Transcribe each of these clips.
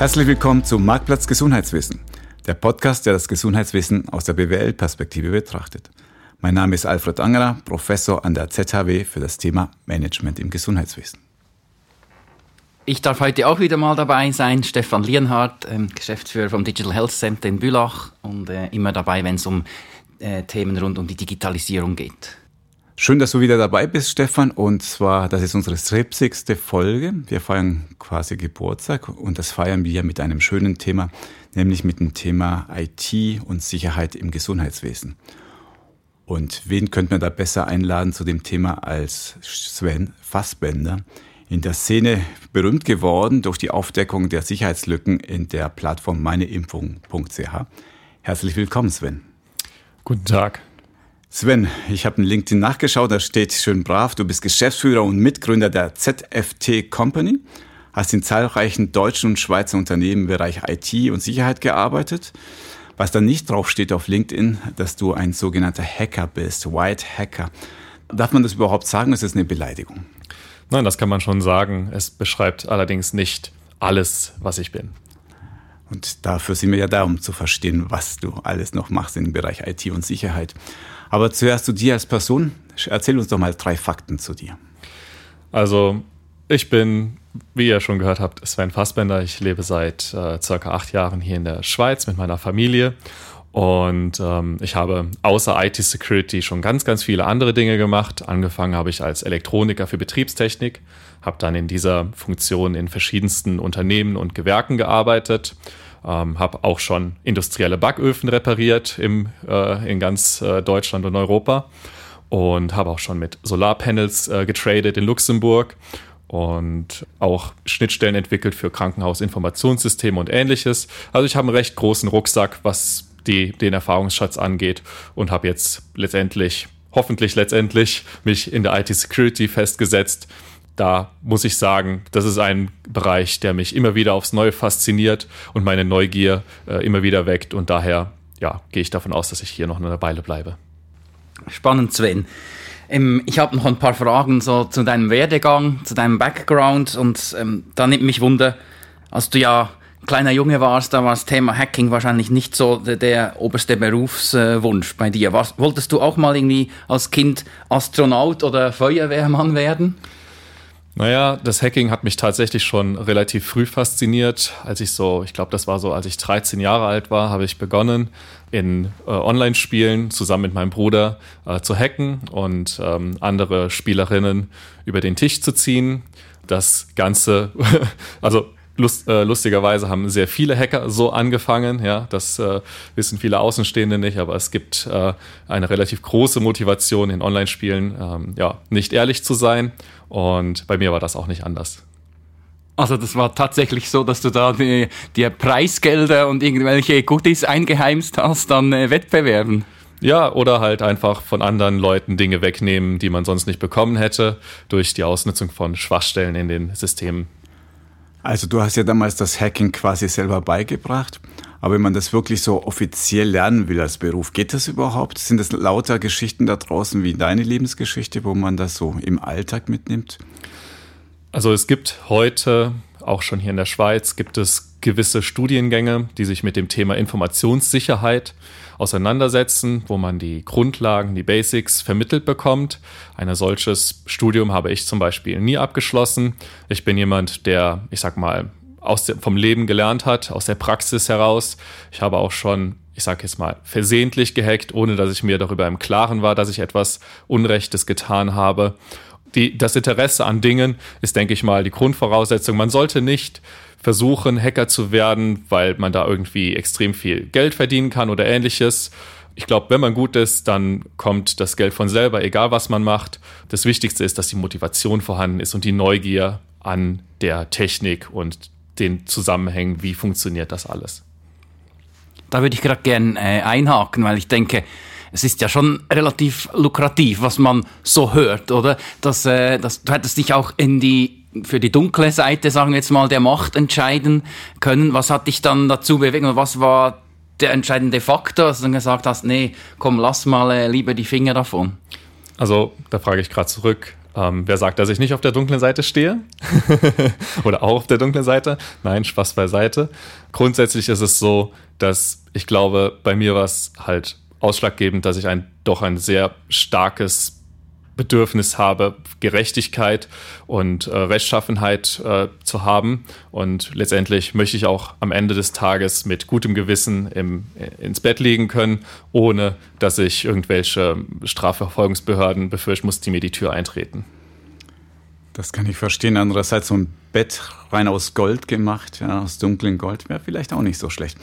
Herzlich willkommen zum Marktplatz Gesundheitswissen, der Podcast, der das Gesundheitswissen aus der BWL-Perspektive betrachtet. Mein Name ist Alfred Angerer, Professor an der ZHW für das Thema Management im Gesundheitswesen. Ich darf heute auch wieder mal dabei sein. Stefan Lienhardt, ähm, Geschäftsführer vom Digital Health Center in Bülach und äh, immer dabei, wenn es um äh, Themen rund um die Digitalisierung geht. Schön, dass du wieder dabei bist, Stefan. Und zwar, das ist unsere 70. Folge. Wir feiern quasi Geburtstag und das feiern wir mit einem schönen Thema, nämlich mit dem Thema IT und Sicherheit im Gesundheitswesen. Und wen könnte man da besser einladen zu dem Thema als Sven Fassbender? In der Szene berühmt geworden durch die Aufdeckung der Sicherheitslücken in der Plattform meineimpfung.ch. Herzlich willkommen, Sven. Guten Tag. Sven, ich habe in LinkedIn nachgeschaut, da steht schön brav, du bist Geschäftsführer und Mitgründer der ZFT Company, hast in zahlreichen deutschen und Schweizer Unternehmen im Bereich IT und Sicherheit gearbeitet. Was da nicht drauf steht auf LinkedIn, dass du ein sogenannter Hacker bist, White Hacker. Darf man das überhaupt sagen? Ist das eine Beleidigung? Nein, das kann man schon sagen. Es beschreibt allerdings nicht alles, was ich bin. Und dafür sind wir ja da, um zu verstehen, was du alles noch machst im Bereich IT und Sicherheit. Aber zuerst zu dir als Person. Erzähl uns doch mal drei Fakten zu dir. Also, ich bin, wie ihr schon gehört habt, Sven Fassbender. Ich lebe seit äh, circa acht Jahren hier in der Schweiz mit meiner Familie. Und ähm, ich habe außer IT-Security schon ganz, ganz viele andere Dinge gemacht. Angefangen habe ich als Elektroniker für Betriebstechnik, habe dann in dieser Funktion in verschiedensten Unternehmen und Gewerken gearbeitet ähm, habe auch schon industrielle Backöfen repariert im, äh, in ganz äh, Deutschland und Europa. Und habe auch schon mit Solarpanels äh, getradet in Luxemburg. Und auch Schnittstellen entwickelt für Krankenhausinformationssysteme und ähnliches. Also ich habe einen recht großen Rucksack, was die, den Erfahrungsschatz angeht. Und habe jetzt letztendlich, hoffentlich letztendlich, mich in der IT-Security festgesetzt da muss ich sagen, das ist ein Bereich, der mich immer wieder aufs Neue fasziniert und meine Neugier äh, immer wieder weckt. Und daher ja, gehe ich davon aus, dass ich hier noch eine Weile bleibe. Spannend, Sven. Ähm, ich habe noch ein paar Fragen so zu deinem Werdegang, zu deinem Background. Und ähm, da nimmt mich Wunder, als du ja kleiner Junge warst, da war das Thema Hacking wahrscheinlich nicht so der, der oberste Berufswunsch bei dir. Was, wolltest du auch mal irgendwie als Kind Astronaut oder Feuerwehrmann werden? Naja, das Hacking hat mich tatsächlich schon relativ früh fasziniert. Als ich so, ich glaube, das war so, als ich 13 Jahre alt war, habe ich begonnen, in äh, Online-Spielen zusammen mit meinem Bruder äh, zu hacken und ähm, andere Spielerinnen über den Tisch zu ziehen. Das Ganze, also Lust, äh, lustigerweise haben sehr viele Hacker so angefangen. Ja, das äh, wissen viele Außenstehende nicht, aber es gibt äh, eine relativ große Motivation in Online-Spielen, ähm, ja, nicht ehrlich zu sein. Und bei mir war das auch nicht anders. Also das war tatsächlich so, dass du da die, die Preisgelder und irgendwelche Goodies eingeheimst hast an äh, Wettbewerben. Ja, oder halt einfach von anderen Leuten Dinge wegnehmen, die man sonst nicht bekommen hätte, durch die Ausnutzung von Schwachstellen in den Systemen. Also du hast ja damals das Hacking quasi selber beigebracht, aber wenn man das wirklich so offiziell lernen will als Beruf, geht das überhaupt? Sind das lauter Geschichten da draußen wie deine Lebensgeschichte, wo man das so im Alltag mitnimmt? Also es gibt heute, auch schon hier in der Schweiz, gibt es gewisse Studiengänge, die sich mit dem Thema Informationssicherheit auseinandersetzen, wo man die Grundlagen, die Basics vermittelt bekommt. Ein solches Studium habe ich zum Beispiel nie abgeschlossen. Ich bin jemand, der, ich sag mal, aus der, vom Leben gelernt hat, aus der Praxis heraus. Ich habe auch schon, ich sage jetzt mal, versehentlich gehackt, ohne dass ich mir darüber im Klaren war, dass ich etwas Unrechtes getan habe. Die, das Interesse an Dingen ist, denke ich mal, die Grundvoraussetzung. Man sollte nicht versuchen, Hacker zu werden, weil man da irgendwie extrem viel Geld verdienen kann oder ähnliches. Ich glaube, wenn man gut ist, dann kommt das Geld von selber, egal was man macht. Das Wichtigste ist, dass die Motivation vorhanden ist und die Neugier an der Technik und den Zusammenhängen, wie funktioniert das alles. Da würde ich gerade gerne äh, einhaken, weil ich denke, es ist ja schon relativ lukrativ, was man so hört, oder? Dass, äh, dass, du hättest dich auch in die für die dunkle Seite, sagen wir jetzt mal, der Macht entscheiden können. Was hat dich dann dazu bewegt und was war der entscheidende Faktor, dass du dann gesagt hast, nee, komm, lass mal äh, lieber die Finger davon? Also, da frage ich gerade zurück. Ähm, wer sagt, dass ich nicht auf der dunklen Seite stehe? Oder auch auf der dunklen Seite? Nein, Spaß beiseite. Grundsätzlich ist es so, dass ich glaube, bei mir war es halt ausschlaggebend, dass ich ein doch ein sehr starkes Bedürfnis habe, Gerechtigkeit und äh, Rechtschaffenheit äh, zu haben. Und letztendlich möchte ich auch am Ende des Tages mit gutem Gewissen im, äh, ins Bett liegen können, ohne dass ich irgendwelche Strafverfolgungsbehörden befürchten muss, die mir die Tür eintreten. Das kann ich verstehen. Andererseits so ein Bett rein aus Gold gemacht, ja, aus dunklem Gold, wäre vielleicht auch nicht so schlecht.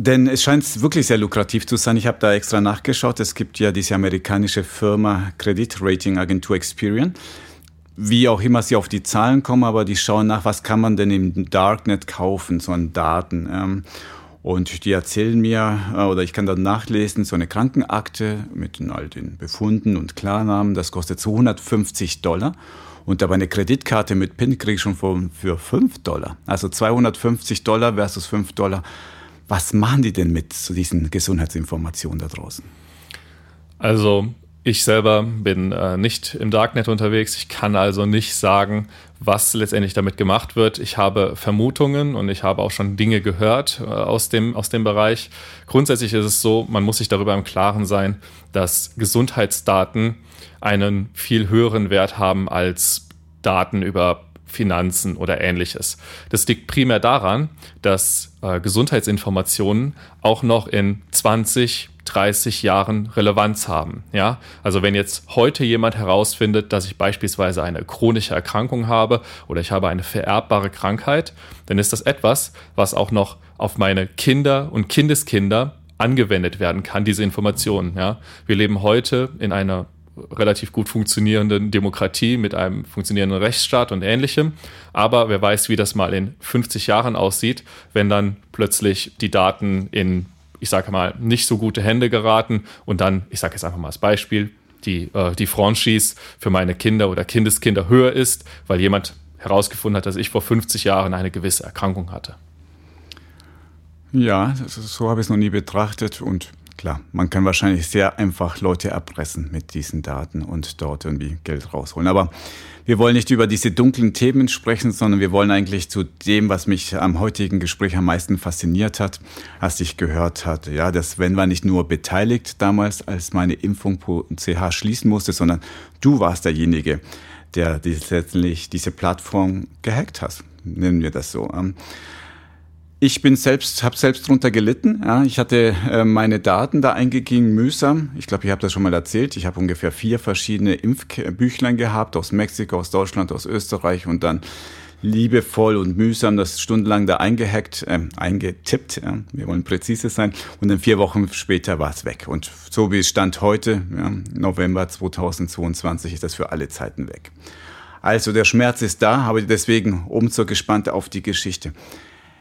Denn es scheint wirklich sehr lukrativ zu sein. Ich habe da extra nachgeschaut. Es gibt ja diese amerikanische Firma Kreditratingagentur Experian. Wie auch immer sie auf die Zahlen kommen, aber die schauen nach, was kann man denn im Darknet kaufen, so an Daten. Ähm. Und die erzählen mir, äh, oder ich kann dann nachlesen, so eine Krankenakte mit all den Befunden und Klarnamen, das kostet 250 Dollar. Und aber eine Kreditkarte mit PIN kriege ich schon für 5 Dollar. Also 250 Dollar versus 5 Dollar was machen die denn mit zu diesen Gesundheitsinformationen da draußen? Also ich selber bin äh, nicht im Darknet unterwegs. Ich kann also nicht sagen, was letztendlich damit gemacht wird. Ich habe Vermutungen und ich habe auch schon Dinge gehört äh, aus, dem, aus dem Bereich. Grundsätzlich ist es so, man muss sich darüber im Klaren sein, dass Gesundheitsdaten einen viel höheren Wert haben als Daten über Finanzen oder ähnliches. Das liegt primär daran, dass äh, Gesundheitsinformationen auch noch in 20, 30 Jahren Relevanz haben. Ja, also wenn jetzt heute jemand herausfindet, dass ich beispielsweise eine chronische Erkrankung habe oder ich habe eine vererbbare Krankheit, dann ist das etwas, was auch noch auf meine Kinder und Kindeskinder angewendet werden kann, diese Informationen. Ja, wir leben heute in einer relativ gut funktionierenden Demokratie mit einem funktionierenden Rechtsstaat und ähnlichem. Aber wer weiß, wie das mal in 50 Jahren aussieht, wenn dann plötzlich die Daten in, ich sage mal, nicht so gute Hände geraten und dann, ich sage jetzt einfach mal als Beispiel, die, äh, die Franchise für meine Kinder oder Kindeskinder höher ist, weil jemand herausgefunden hat, dass ich vor 50 Jahren eine gewisse Erkrankung hatte. Ja, so habe ich es noch nie betrachtet und Klar, man kann wahrscheinlich sehr einfach Leute erpressen mit diesen Daten und dort irgendwie Geld rausholen. Aber wir wollen nicht über diese dunklen Themen sprechen, sondern wir wollen eigentlich zu dem, was mich am heutigen Gespräch am meisten fasziniert hat, als ich gehört hatte, ja, dass Sven war nicht nur beteiligt damals, als meine Impfung.ch schließen musste, sondern du warst derjenige, der letztendlich diese Plattform gehackt hat. Nennen wir das so. Ich bin selbst, habe selbst drunter gelitten. Ja, ich hatte äh, meine Daten da eingegeben, mühsam. Ich glaube, ich habe das schon mal erzählt. Ich habe ungefähr vier verschiedene Impfbüchlein gehabt aus Mexiko, aus Deutschland, aus Österreich und dann liebevoll und mühsam das stundenlang da eingehackt, äh, eingetippt. Ja, wir wollen präzise sein. Und dann vier Wochen später war es weg. Und so wie es stand heute, ja, November 2022, ist das für alle Zeiten weg. Also der Schmerz ist da, aber deswegen umso gespannter auf die Geschichte.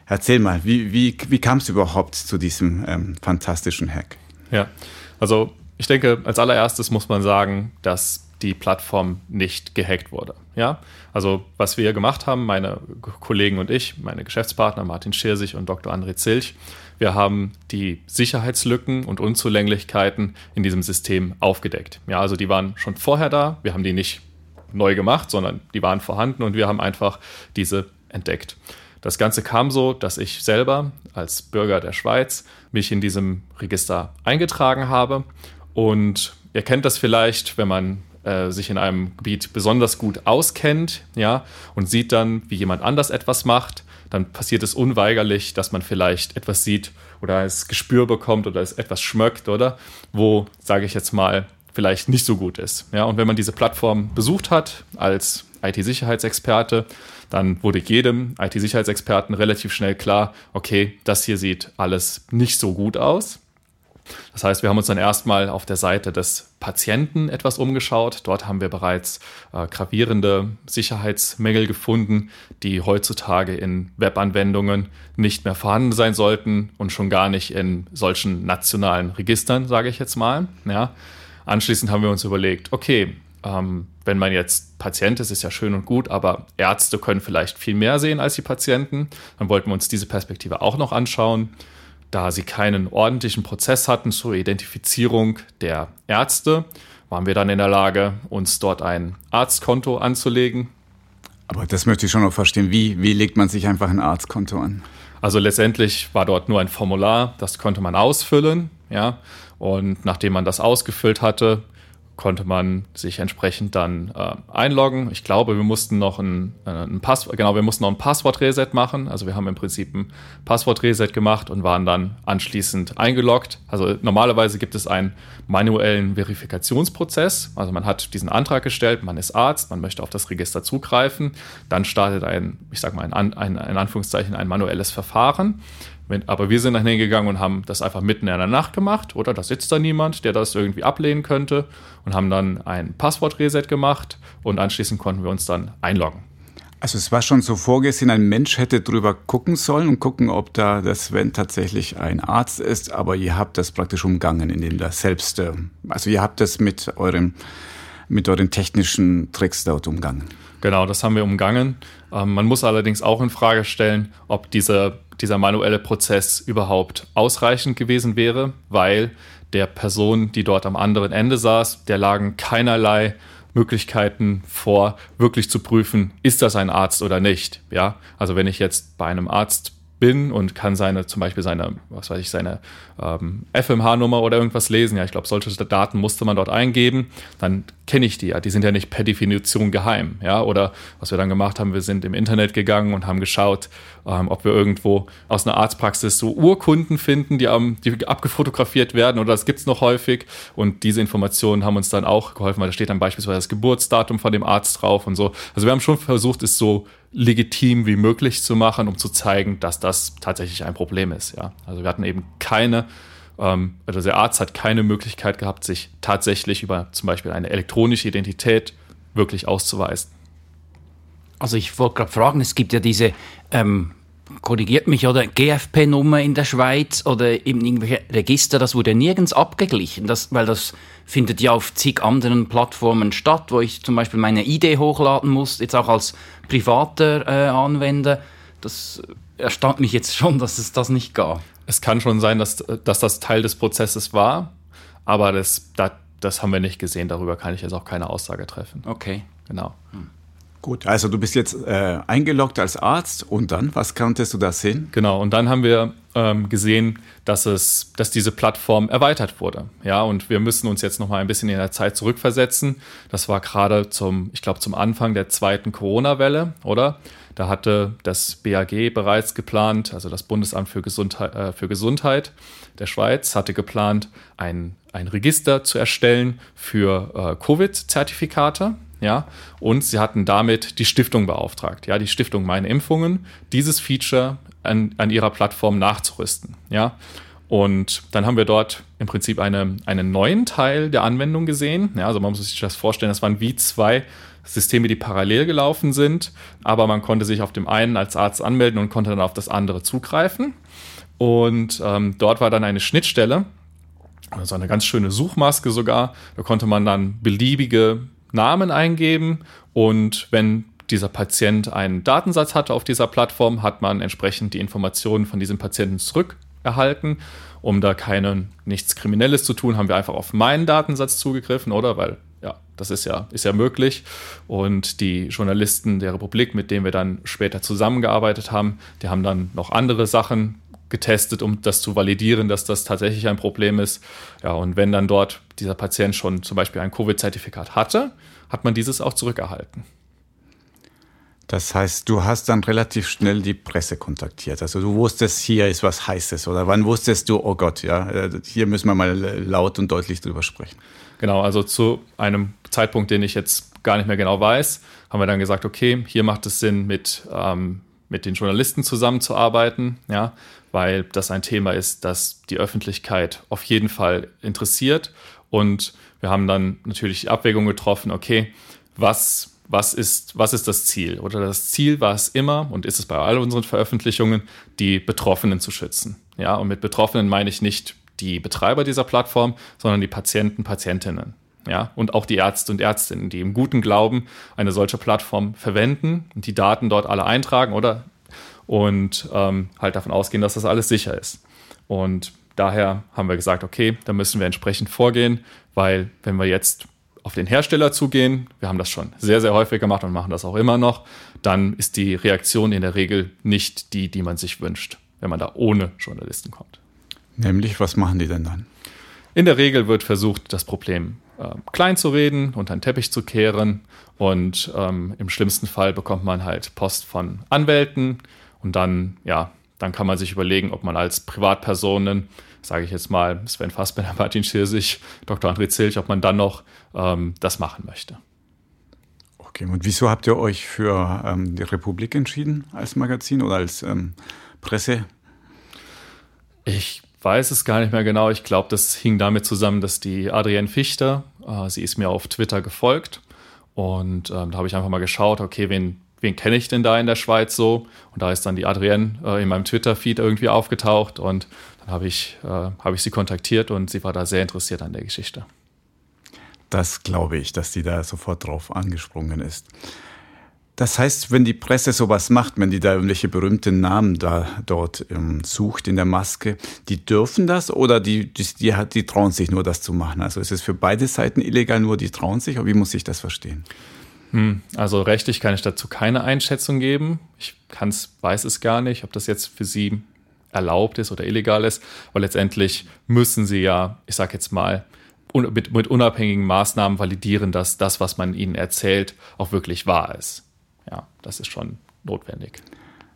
Erzähl mal, wie, wie, wie kam es überhaupt zu diesem ähm, fantastischen Hack? Ja, also ich denke, als allererstes muss man sagen, dass die Plattform nicht gehackt wurde. Ja, also was wir gemacht haben, meine Kollegen und ich, meine Geschäftspartner Martin Schirsich und Dr. André Zilch, wir haben die Sicherheitslücken und Unzulänglichkeiten in diesem System aufgedeckt. Ja, also die waren schon vorher da. Wir haben die nicht neu gemacht, sondern die waren vorhanden und wir haben einfach diese entdeckt. Das Ganze kam so, dass ich selber als Bürger der Schweiz mich in diesem Register eingetragen habe. Und ihr kennt das vielleicht, wenn man äh, sich in einem Gebiet besonders gut auskennt, ja, und sieht dann, wie jemand anders etwas macht, dann passiert es unweigerlich, dass man vielleicht etwas sieht oder es Gespür bekommt oder es etwas schmeckt, oder? Wo, sage ich jetzt mal, vielleicht nicht so gut ist. Ja, und wenn man diese Plattform besucht hat als IT-Sicherheitsexperte, dann wurde jedem IT-Sicherheitsexperten relativ schnell klar, okay, das hier sieht alles nicht so gut aus. Das heißt, wir haben uns dann erstmal auf der Seite des Patienten etwas umgeschaut. Dort haben wir bereits äh, gravierende Sicherheitsmängel gefunden, die heutzutage in Webanwendungen nicht mehr vorhanden sein sollten und schon gar nicht in solchen nationalen Registern, sage ich jetzt mal. Ja. Anschließend haben wir uns überlegt, okay, ähm, wenn man jetzt Patient ist, ist ja schön und gut, aber Ärzte können vielleicht viel mehr sehen als die Patienten. Dann wollten wir uns diese Perspektive auch noch anschauen. Da sie keinen ordentlichen Prozess hatten zur Identifizierung der Ärzte, waren wir dann in der Lage, uns dort ein Arztkonto anzulegen. Aber das möchte ich schon noch verstehen. Wie, wie legt man sich einfach ein Arztkonto an? Also letztendlich war dort nur ein Formular, das konnte man ausfüllen, ja. Und nachdem man das ausgefüllt hatte, konnte man sich entsprechend dann äh, einloggen. Ich glaube, wir mussten noch ein, äh, ein Passwort, genau, wir mussten noch ein Passwort-Reset machen. Also wir haben im Prinzip ein Passwort-Reset gemacht und waren dann anschließend eingeloggt. Also normalerweise gibt es einen manuellen Verifikationsprozess. Also man hat diesen Antrag gestellt, man ist Arzt, man möchte auf das Register zugreifen. Dann startet ein, ich sag mal, ein, ein, in Anführungszeichen ein manuelles Verfahren. Wenn, aber wir sind dann hingegangen und haben das einfach mitten in der Nacht gemacht, oder? Da sitzt da niemand, der das irgendwie ablehnen könnte und haben dann ein Passwort-Reset gemacht und anschließend konnten wir uns dann einloggen. Also es war schon so vorgesehen, ein Mensch hätte drüber gucken sollen und gucken, ob da der Sven tatsächlich ein Arzt ist, aber ihr habt das praktisch umgangen, indem das selbst, äh, also ihr habt das mit euren, mit euren technischen Tricks dort umgangen. Genau, das haben wir umgangen. Ähm, man muss allerdings auch in Frage stellen, ob diese dieser manuelle Prozess überhaupt ausreichend gewesen wäre, weil der Person, die dort am anderen Ende saß, der lagen keinerlei Möglichkeiten vor, wirklich zu prüfen, ist das ein Arzt oder nicht. Ja, also wenn ich jetzt bei einem Arzt bin und kann seine, zum Beispiel seine, was weiß ich, seine ähm, FMH-Nummer oder irgendwas lesen. Ja, ich glaube, solche Daten musste man dort eingeben. Dann kenne ich die ja. Die sind ja nicht per Definition geheim. Ja, oder was wir dann gemacht haben, wir sind im Internet gegangen und haben geschaut, ähm, ob wir irgendwo aus einer Arztpraxis so Urkunden finden, die, ähm, die abgefotografiert werden oder das gibt's noch häufig. Und diese Informationen haben uns dann auch geholfen, weil da steht dann beispielsweise das Geburtsdatum von dem Arzt drauf und so. Also wir haben schon versucht, es so legitim wie möglich zu machen, um zu zeigen, dass das tatsächlich ein Problem ist. Ja. Also wir hatten eben keine, ähm, also der Arzt hat keine Möglichkeit gehabt, sich tatsächlich über zum Beispiel eine elektronische Identität wirklich auszuweisen. Also ich wollte gerade fragen, es gibt ja diese ähm, korrigiert mich, oder GFP-Nummer in der Schweiz oder eben irgendwelche Register, das wurde nirgends abgeglichen, das, weil das findet ja auf zig anderen Plattformen statt, wo ich zum Beispiel meine ID hochladen muss, jetzt auch als privater äh, Anwender. Das erstaunt mich jetzt schon, dass es das nicht gab. Es kann schon sein, dass, dass das Teil des Prozesses war, aber das, das, das haben wir nicht gesehen. Darüber kann ich jetzt auch keine Aussage treffen. Okay. Genau. Hm. Gut, also du bist jetzt äh, eingeloggt als Arzt und dann, was konntest du da sehen? Genau, und dann haben wir ähm, gesehen, dass, es, dass diese Plattform erweitert wurde. Ja, und wir müssen uns jetzt noch mal ein bisschen in der Zeit zurückversetzen. Das war gerade zum, ich glaube, zum Anfang der zweiten Corona-Welle, oder? Da hatte das BAG bereits geplant, also das Bundesamt für Gesundheit, äh, für Gesundheit der Schweiz hatte geplant, ein, ein Register zu erstellen für äh, Covid-Zertifikate ja, und sie hatten damit die Stiftung beauftragt, ja, die Stiftung Meine Impfungen, dieses Feature an, an ihrer Plattform nachzurüsten, ja. Und dann haben wir dort im Prinzip eine, einen neuen Teil der Anwendung gesehen. Ja, also man muss sich das vorstellen, das waren wie zwei Systeme, die parallel gelaufen sind, aber man konnte sich auf dem einen als Arzt anmelden und konnte dann auf das andere zugreifen. Und ähm, dort war dann eine Schnittstelle, also eine ganz schöne Suchmaske sogar. Da konnte man dann beliebige Namen eingeben und wenn dieser Patient einen Datensatz hatte auf dieser Plattform, hat man entsprechend die Informationen von diesem Patienten zurückerhalten. Um da keine, nichts Kriminelles zu tun, haben wir einfach auf meinen Datensatz zugegriffen, oder? Weil ja, das ist ja, ist ja möglich. Und die Journalisten der Republik, mit denen wir dann später zusammengearbeitet haben, die haben dann noch andere Sachen getestet, um das zu validieren, dass das tatsächlich ein Problem ist. Ja, und wenn dann dort dieser Patient schon zum Beispiel ein Covid-Zertifikat hatte, hat man dieses auch zurückerhalten. Das heißt, du hast dann relativ schnell die Presse kontaktiert. Also du wusstest, hier ist was Heißes. Oder wann wusstest du, oh Gott, ja, äh, hier müssen wir mal laut und deutlich drüber sprechen. Genau, also zu einem Zeitpunkt, den ich jetzt gar nicht mehr genau weiß, haben wir dann gesagt, okay, hier macht es Sinn, mit, ähm, mit den Journalisten zusammenzuarbeiten. Ja, weil das ein Thema ist, das die Öffentlichkeit auf jeden Fall interessiert. Und wir haben dann natürlich die Abwägung getroffen, okay, was, was, ist, was ist das Ziel? Oder das Ziel war es immer und ist es bei all unseren Veröffentlichungen, die Betroffenen zu schützen. Ja, und mit Betroffenen meine ich nicht die Betreiber dieser Plattform, sondern die Patienten, Patientinnen. Ja, und auch die Ärzte und Ärztinnen, die im guten Glauben eine solche Plattform verwenden und die Daten dort alle eintragen oder und ähm, halt davon ausgehen, dass das alles sicher ist. Und daher haben wir gesagt, okay, da müssen wir entsprechend vorgehen, weil wenn wir jetzt auf den Hersteller zugehen, wir haben das schon sehr, sehr häufig gemacht und machen das auch immer noch, dann ist die Reaktion in der Regel nicht die, die man sich wünscht, wenn man da ohne Journalisten kommt. Nämlich, was machen die denn dann? In der Regel wird versucht, das Problem äh, klein zu reden, unter den Teppich zu kehren und ähm, im schlimmsten Fall bekommt man halt Post von Anwälten und dann, ja, dann kann man sich überlegen, ob man als Privatpersonen, sage ich jetzt mal, Sven Fassbender, Martin Schirsich, Dr. André Zilch, ob man dann noch ähm, das machen möchte. Okay, und wieso habt ihr euch für ähm, die Republik entschieden als Magazin oder als ähm, Presse? Ich weiß es gar nicht mehr genau. Ich glaube, das hing damit zusammen, dass die Adrienne Fichter, äh, sie ist mir auf Twitter gefolgt und ähm, da habe ich einfach mal geschaut, okay, wen, wen kenne ich denn da in der Schweiz so? Und da ist dann die Adrienne äh, in meinem Twitter-Feed irgendwie aufgetaucht und dann habe ich, äh, hab ich sie kontaktiert und sie war da sehr interessiert an der Geschichte. Das glaube ich, dass die da sofort drauf angesprungen ist. Das heißt, wenn die Presse sowas macht, wenn die da irgendwelche berühmten Namen da dort ähm, sucht in der Maske, die dürfen das oder die, die, die, die trauen sich nur, das zu machen? Also ist es für beide Seiten illegal, nur die trauen sich? Oder wie muss ich das verstehen? Hm, also rechtlich kann ich dazu keine Einschätzung geben. Ich kann's, weiß es gar nicht, ob das jetzt für Sie erlaubt ist oder illegal ist, weil letztendlich müssen Sie ja, ich sage jetzt mal, mit, mit unabhängigen Maßnahmen validieren, dass das, was man ihnen erzählt, auch wirklich wahr ist. Ja, das ist schon notwendig.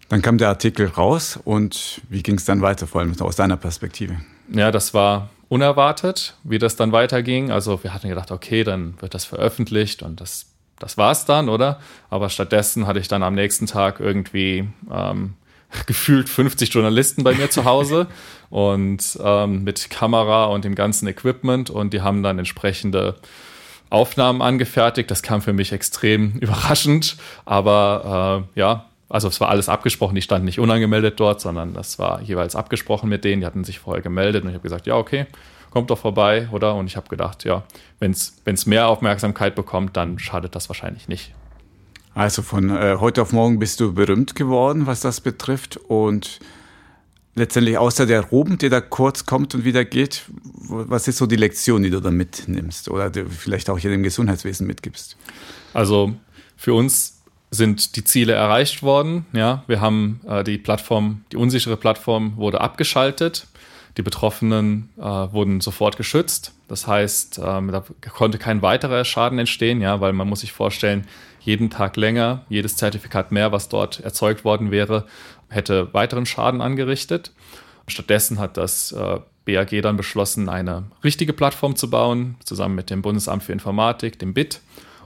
Dann kam der Artikel raus und wie ging es dann weiter, vor allem aus deiner Perspektive? Ja, das war unerwartet, wie das dann weiterging. Also wir hatten gedacht, okay, dann wird das veröffentlicht und das, das es dann, oder? Aber stattdessen hatte ich dann am nächsten Tag irgendwie ähm, gefühlt 50 Journalisten bei mir zu Hause und ähm, mit Kamera und dem ganzen Equipment und die haben dann entsprechende Aufnahmen angefertigt. Das kam für mich extrem überraschend, aber äh, ja, also es war alles abgesprochen, die standen nicht unangemeldet dort, sondern das war jeweils abgesprochen mit denen, die hatten sich vorher gemeldet und ich habe gesagt, ja, okay, kommt doch vorbei, oder? Und ich habe gedacht, ja, wenn es mehr Aufmerksamkeit bekommt, dann schadet das wahrscheinlich nicht. Also von äh, heute auf morgen bist du berühmt geworden, was das betrifft. Und letztendlich außer der Ruben, der da kurz kommt und wieder geht, was ist so die Lektion, die du da mitnimmst oder vielleicht auch hier im Gesundheitswesen mitgibst? Also für uns sind die Ziele erreicht worden. Ja, wir haben äh, die Plattform, die unsichere Plattform wurde abgeschaltet. Die Betroffenen äh, wurden sofort geschützt. Das heißt, ähm, da konnte kein weiterer Schaden entstehen, ja, weil man muss sich vorstellen, jeden Tag länger, jedes Zertifikat mehr, was dort erzeugt worden wäre, hätte weiteren Schaden angerichtet. Stattdessen hat das äh, BAG dann beschlossen, eine richtige Plattform zu bauen, zusammen mit dem Bundesamt für Informatik, dem BIT.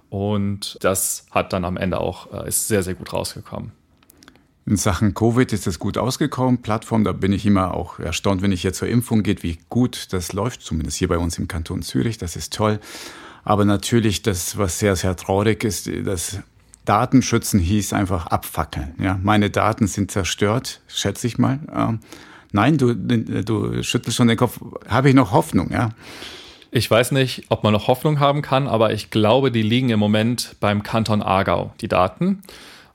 Und das hat dann am Ende auch, äh, ist sehr, sehr gut rausgekommen. In Sachen Covid ist es gut ausgekommen. Plattform, da bin ich immer auch erstaunt, wenn ich jetzt zur Impfung geht, wie gut das läuft, zumindest hier bei uns im Kanton Zürich. Das ist toll. Aber natürlich, das, was sehr, sehr traurig ist, das Datenschützen hieß einfach abfackeln. Ja, meine Daten sind zerstört, schätze ich mal. Ähm, nein, du, du schüttelst schon den Kopf. Habe ich noch Hoffnung, ja? Ich weiß nicht, ob man noch Hoffnung haben kann, aber ich glaube, die liegen im Moment beim Kanton Aargau, die Daten.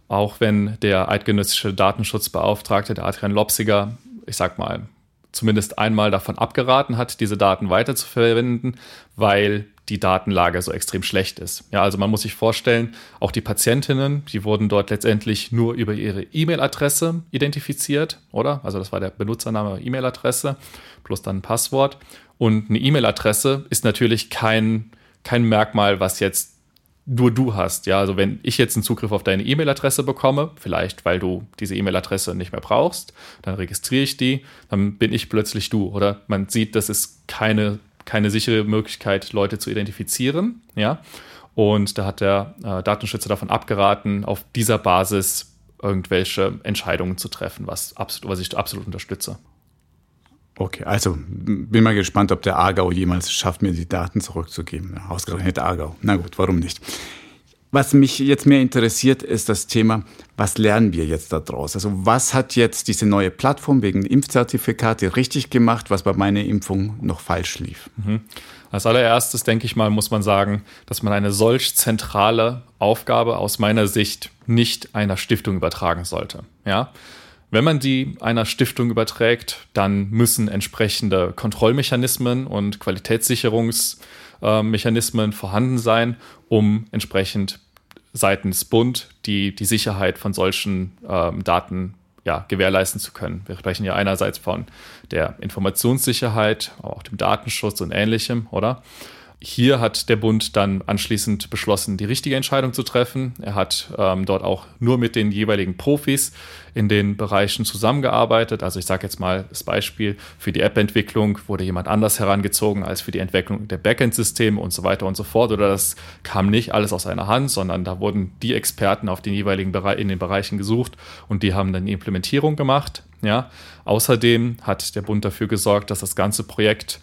Auch wenn der eidgenössische Datenschutzbeauftragte, der Adrian Lopsiger, ich sag mal, zumindest einmal davon abgeraten hat, diese Daten weiterzuverwenden, weil die Datenlage so extrem schlecht ist. Ja, also man muss sich vorstellen, auch die Patientinnen, die wurden dort letztendlich nur über ihre E-Mail-Adresse identifiziert, oder? Also das war der Benutzername E-Mail-Adresse plus dann ein Passwort. Und eine E-Mail-Adresse ist natürlich kein, kein Merkmal, was jetzt nur du hast. Ja, also wenn ich jetzt einen Zugriff auf deine E-Mail-Adresse bekomme, vielleicht weil du diese E-Mail-Adresse nicht mehr brauchst, dann registriere ich die, dann bin ich plötzlich du. Oder man sieht, das ist keine keine sichere Möglichkeit, Leute zu identifizieren. Ja? Und da hat der äh, Datenschützer davon abgeraten, auf dieser Basis irgendwelche Entscheidungen zu treffen, was, absolut, was ich absolut unterstütze. Okay, also bin mal gespannt, ob der Aargau jemals schafft, mir die Daten zurückzugeben. Ausgerechnet Aargau. Na gut, warum nicht? Was mich jetzt mehr interessiert, ist das Thema, was lernen wir jetzt daraus? Also was hat jetzt diese neue Plattform wegen Impfzertifikate richtig gemacht, was bei meiner Impfung noch falsch lief? Mhm. Als allererstes denke ich mal, muss man sagen, dass man eine solch zentrale Aufgabe aus meiner Sicht nicht einer Stiftung übertragen sollte. Ja? Wenn man die einer Stiftung überträgt, dann müssen entsprechende Kontrollmechanismen und Qualitätssicherungs Mechanismen vorhanden sein, um entsprechend seitens Bund die, die Sicherheit von solchen ähm, Daten ja, gewährleisten zu können. Wir sprechen ja einerseits von der Informationssicherheit, auch dem Datenschutz und ähnlichem, oder? Hier hat der Bund dann anschließend beschlossen, die richtige Entscheidung zu treffen. Er hat ähm, dort auch nur mit den jeweiligen Profis in den Bereichen zusammengearbeitet. Also ich sage jetzt mal das Beispiel, für die App-Entwicklung wurde jemand anders herangezogen als für die Entwicklung der Backend-Systeme und so weiter und so fort. Oder das kam nicht alles aus einer Hand, sondern da wurden die Experten auf den jeweiligen Bereich, in den Bereichen gesucht und die haben dann die Implementierung gemacht. Ja. Außerdem hat der Bund dafür gesorgt, dass das ganze Projekt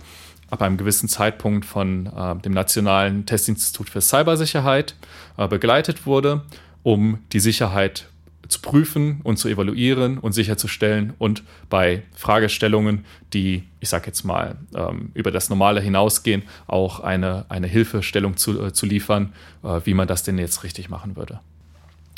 ab einem gewissen Zeitpunkt von äh, dem Nationalen Testinstitut für Cybersicherheit äh, begleitet wurde, um die Sicherheit zu prüfen und zu evaluieren und sicherzustellen und bei Fragestellungen, die, ich sage jetzt mal, ähm, über das Normale hinausgehen, auch eine, eine Hilfestellung zu, äh, zu liefern, äh, wie man das denn jetzt richtig machen würde.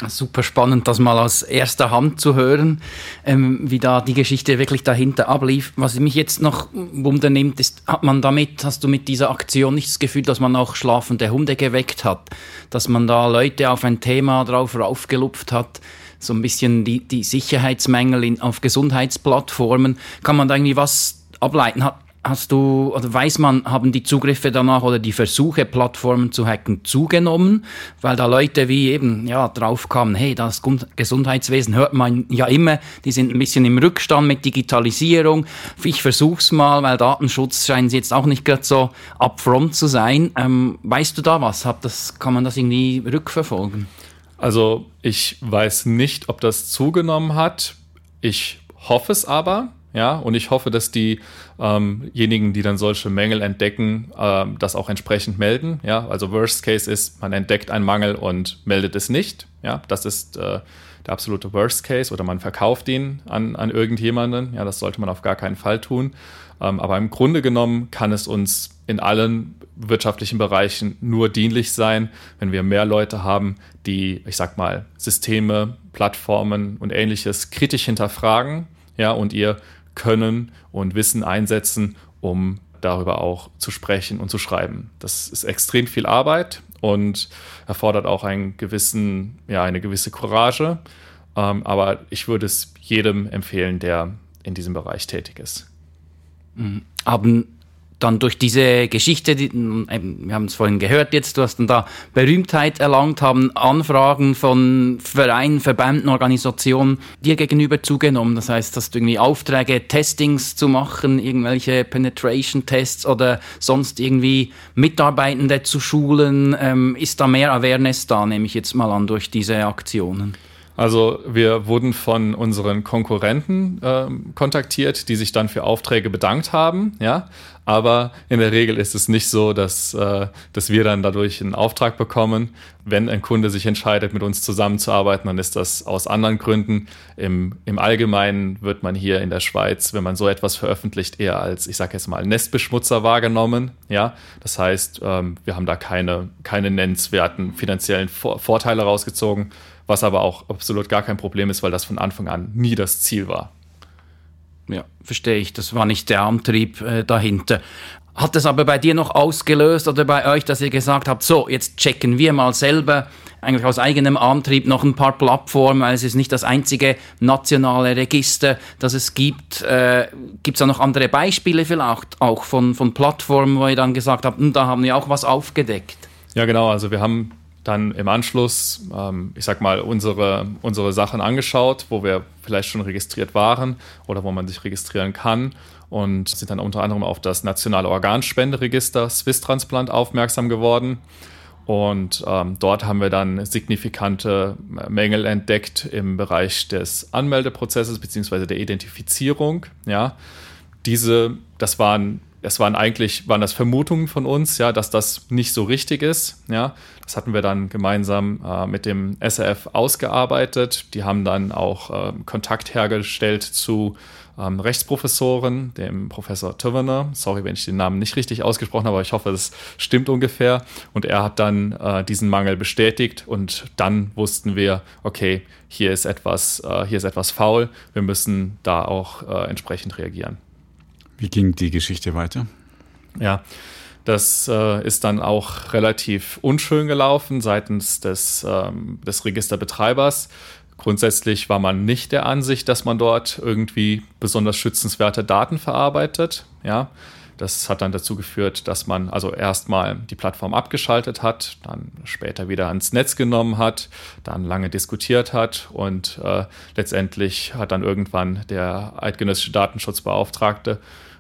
Super spannend, das mal aus erster Hand zu hören, ähm, wie da die Geschichte wirklich dahinter ablief. Was mich jetzt noch wundernimmt, ist, hat man damit, hast du mit dieser Aktion nicht das Gefühl, dass man auch schlafende Hunde geweckt hat? Dass man da Leute auf ein Thema drauf raufgelupft hat? So ein bisschen die, die Sicherheitsmängel in, auf Gesundheitsplattformen. Kann man da irgendwie was ableiten? Hat, Hast du oder weiß man, haben die Zugriffe danach oder die Versuche, Plattformen zu hacken, zugenommen, weil da Leute wie eben ja drauf kamen, hey, das Gesundheitswesen hört man ja immer, die sind ein bisschen im Rückstand mit Digitalisierung. Ich versuch's mal, weil Datenschutz scheint jetzt auch nicht gerade so upfront zu sein. Ähm, weißt du da was? Hat das, kann man das irgendwie rückverfolgen? Also ich weiß nicht, ob das zugenommen hat. Ich hoffe es aber. Ja, und ich hoffe, dass diejenigen, ähm die dann solche Mängel entdecken, ähm, das auch entsprechend melden. Ja, also Worst Case ist, man entdeckt einen Mangel und meldet es nicht. Ja, das ist äh, der absolute Worst Case oder man verkauft ihn an, an irgendjemanden. Ja, das sollte man auf gar keinen Fall tun. Ähm, aber im Grunde genommen kann es uns in allen wirtschaftlichen Bereichen nur dienlich sein, wenn wir mehr Leute haben, die, ich sag mal, Systeme, Plattformen und ähnliches kritisch hinterfragen. Ja, und ihr können und Wissen einsetzen, um darüber auch zu sprechen und zu schreiben. Das ist extrem viel Arbeit und erfordert auch einen gewissen, ja, eine gewisse Courage. Ähm, aber ich würde es jedem empfehlen, der in diesem Bereich tätig ist. Mhm. Haben dann durch diese Geschichte, die, wir haben es vorhin gehört jetzt, du hast dann da Berühmtheit erlangt, haben Anfragen von Vereinen, Verbänden, Organisationen dir gegenüber zugenommen. Das heißt, hast du irgendwie Aufträge, Testings zu machen, irgendwelche Penetration-Tests oder sonst irgendwie Mitarbeitende zu schulen. Ähm, ist da mehr Awareness da, nehme ich jetzt mal an, durch diese Aktionen? Also wir wurden von unseren Konkurrenten äh, kontaktiert, die sich dann für Aufträge bedankt haben, ja. Aber in der Regel ist es nicht so, dass, äh, dass wir dann dadurch einen Auftrag bekommen. Wenn ein Kunde sich entscheidet, mit uns zusammenzuarbeiten, dann ist das aus anderen Gründen. Im, im Allgemeinen wird man hier in der Schweiz, wenn man so etwas veröffentlicht, eher als, ich sage jetzt mal, Nestbeschmutzer wahrgenommen. Ja, das heißt, ähm, wir haben da keine, keine nennenswerten finanziellen Vor Vorteile rausgezogen was aber auch absolut gar kein Problem ist, weil das von Anfang an nie das Ziel war. Ja, verstehe ich. Das war nicht der Antrieb äh, dahinter. Hat es aber bei dir noch ausgelöst oder bei euch, dass ihr gesagt habt, so, jetzt checken wir mal selber, eigentlich aus eigenem Antrieb noch ein paar Plattformen, weil es ist nicht das einzige nationale Register, das es gibt. Äh, gibt es da noch andere Beispiele vielleicht auch von, von Plattformen, wo ihr dann gesagt habt, hm, da haben wir auch was aufgedeckt? Ja, genau. Also wir haben dann im Anschluss, ähm, ich sag mal, unsere, unsere Sachen angeschaut, wo wir vielleicht schon registriert waren oder wo man sich registrieren kann und sind dann unter anderem auf das nationale Organspenderegister Swiss Transplant aufmerksam geworden. Und ähm, dort haben wir dann signifikante Mängel entdeckt im Bereich des Anmeldeprozesses bzw. der Identifizierung. Ja, diese, das waren es waren eigentlich, waren das Vermutungen von uns, ja, dass das nicht so richtig ist, ja. Das hatten wir dann gemeinsam äh, mit dem SRF ausgearbeitet. Die haben dann auch äh, Kontakt hergestellt zu ähm, Rechtsprofessoren, dem Professor Taverner. Sorry, wenn ich den Namen nicht richtig ausgesprochen habe, aber ich hoffe, das stimmt ungefähr. Und er hat dann äh, diesen Mangel bestätigt und dann wussten wir, okay, hier ist etwas, äh, hier ist etwas faul. Wir müssen da auch äh, entsprechend reagieren. Wie ging die Geschichte weiter? Ja, Das äh, ist dann auch relativ unschön gelaufen seitens des, ähm, des Registerbetreibers. Grundsätzlich war man nicht der Ansicht, dass man dort irgendwie besonders schützenswerte Daten verarbeitet. Ja, das hat dann dazu geführt, dass man also erstmal die Plattform abgeschaltet hat, dann später wieder ans Netz genommen hat, dann lange diskutiert hat und äh, letztendlich hat dann irgendwann der eidgenössische Datenschutzbeauftragte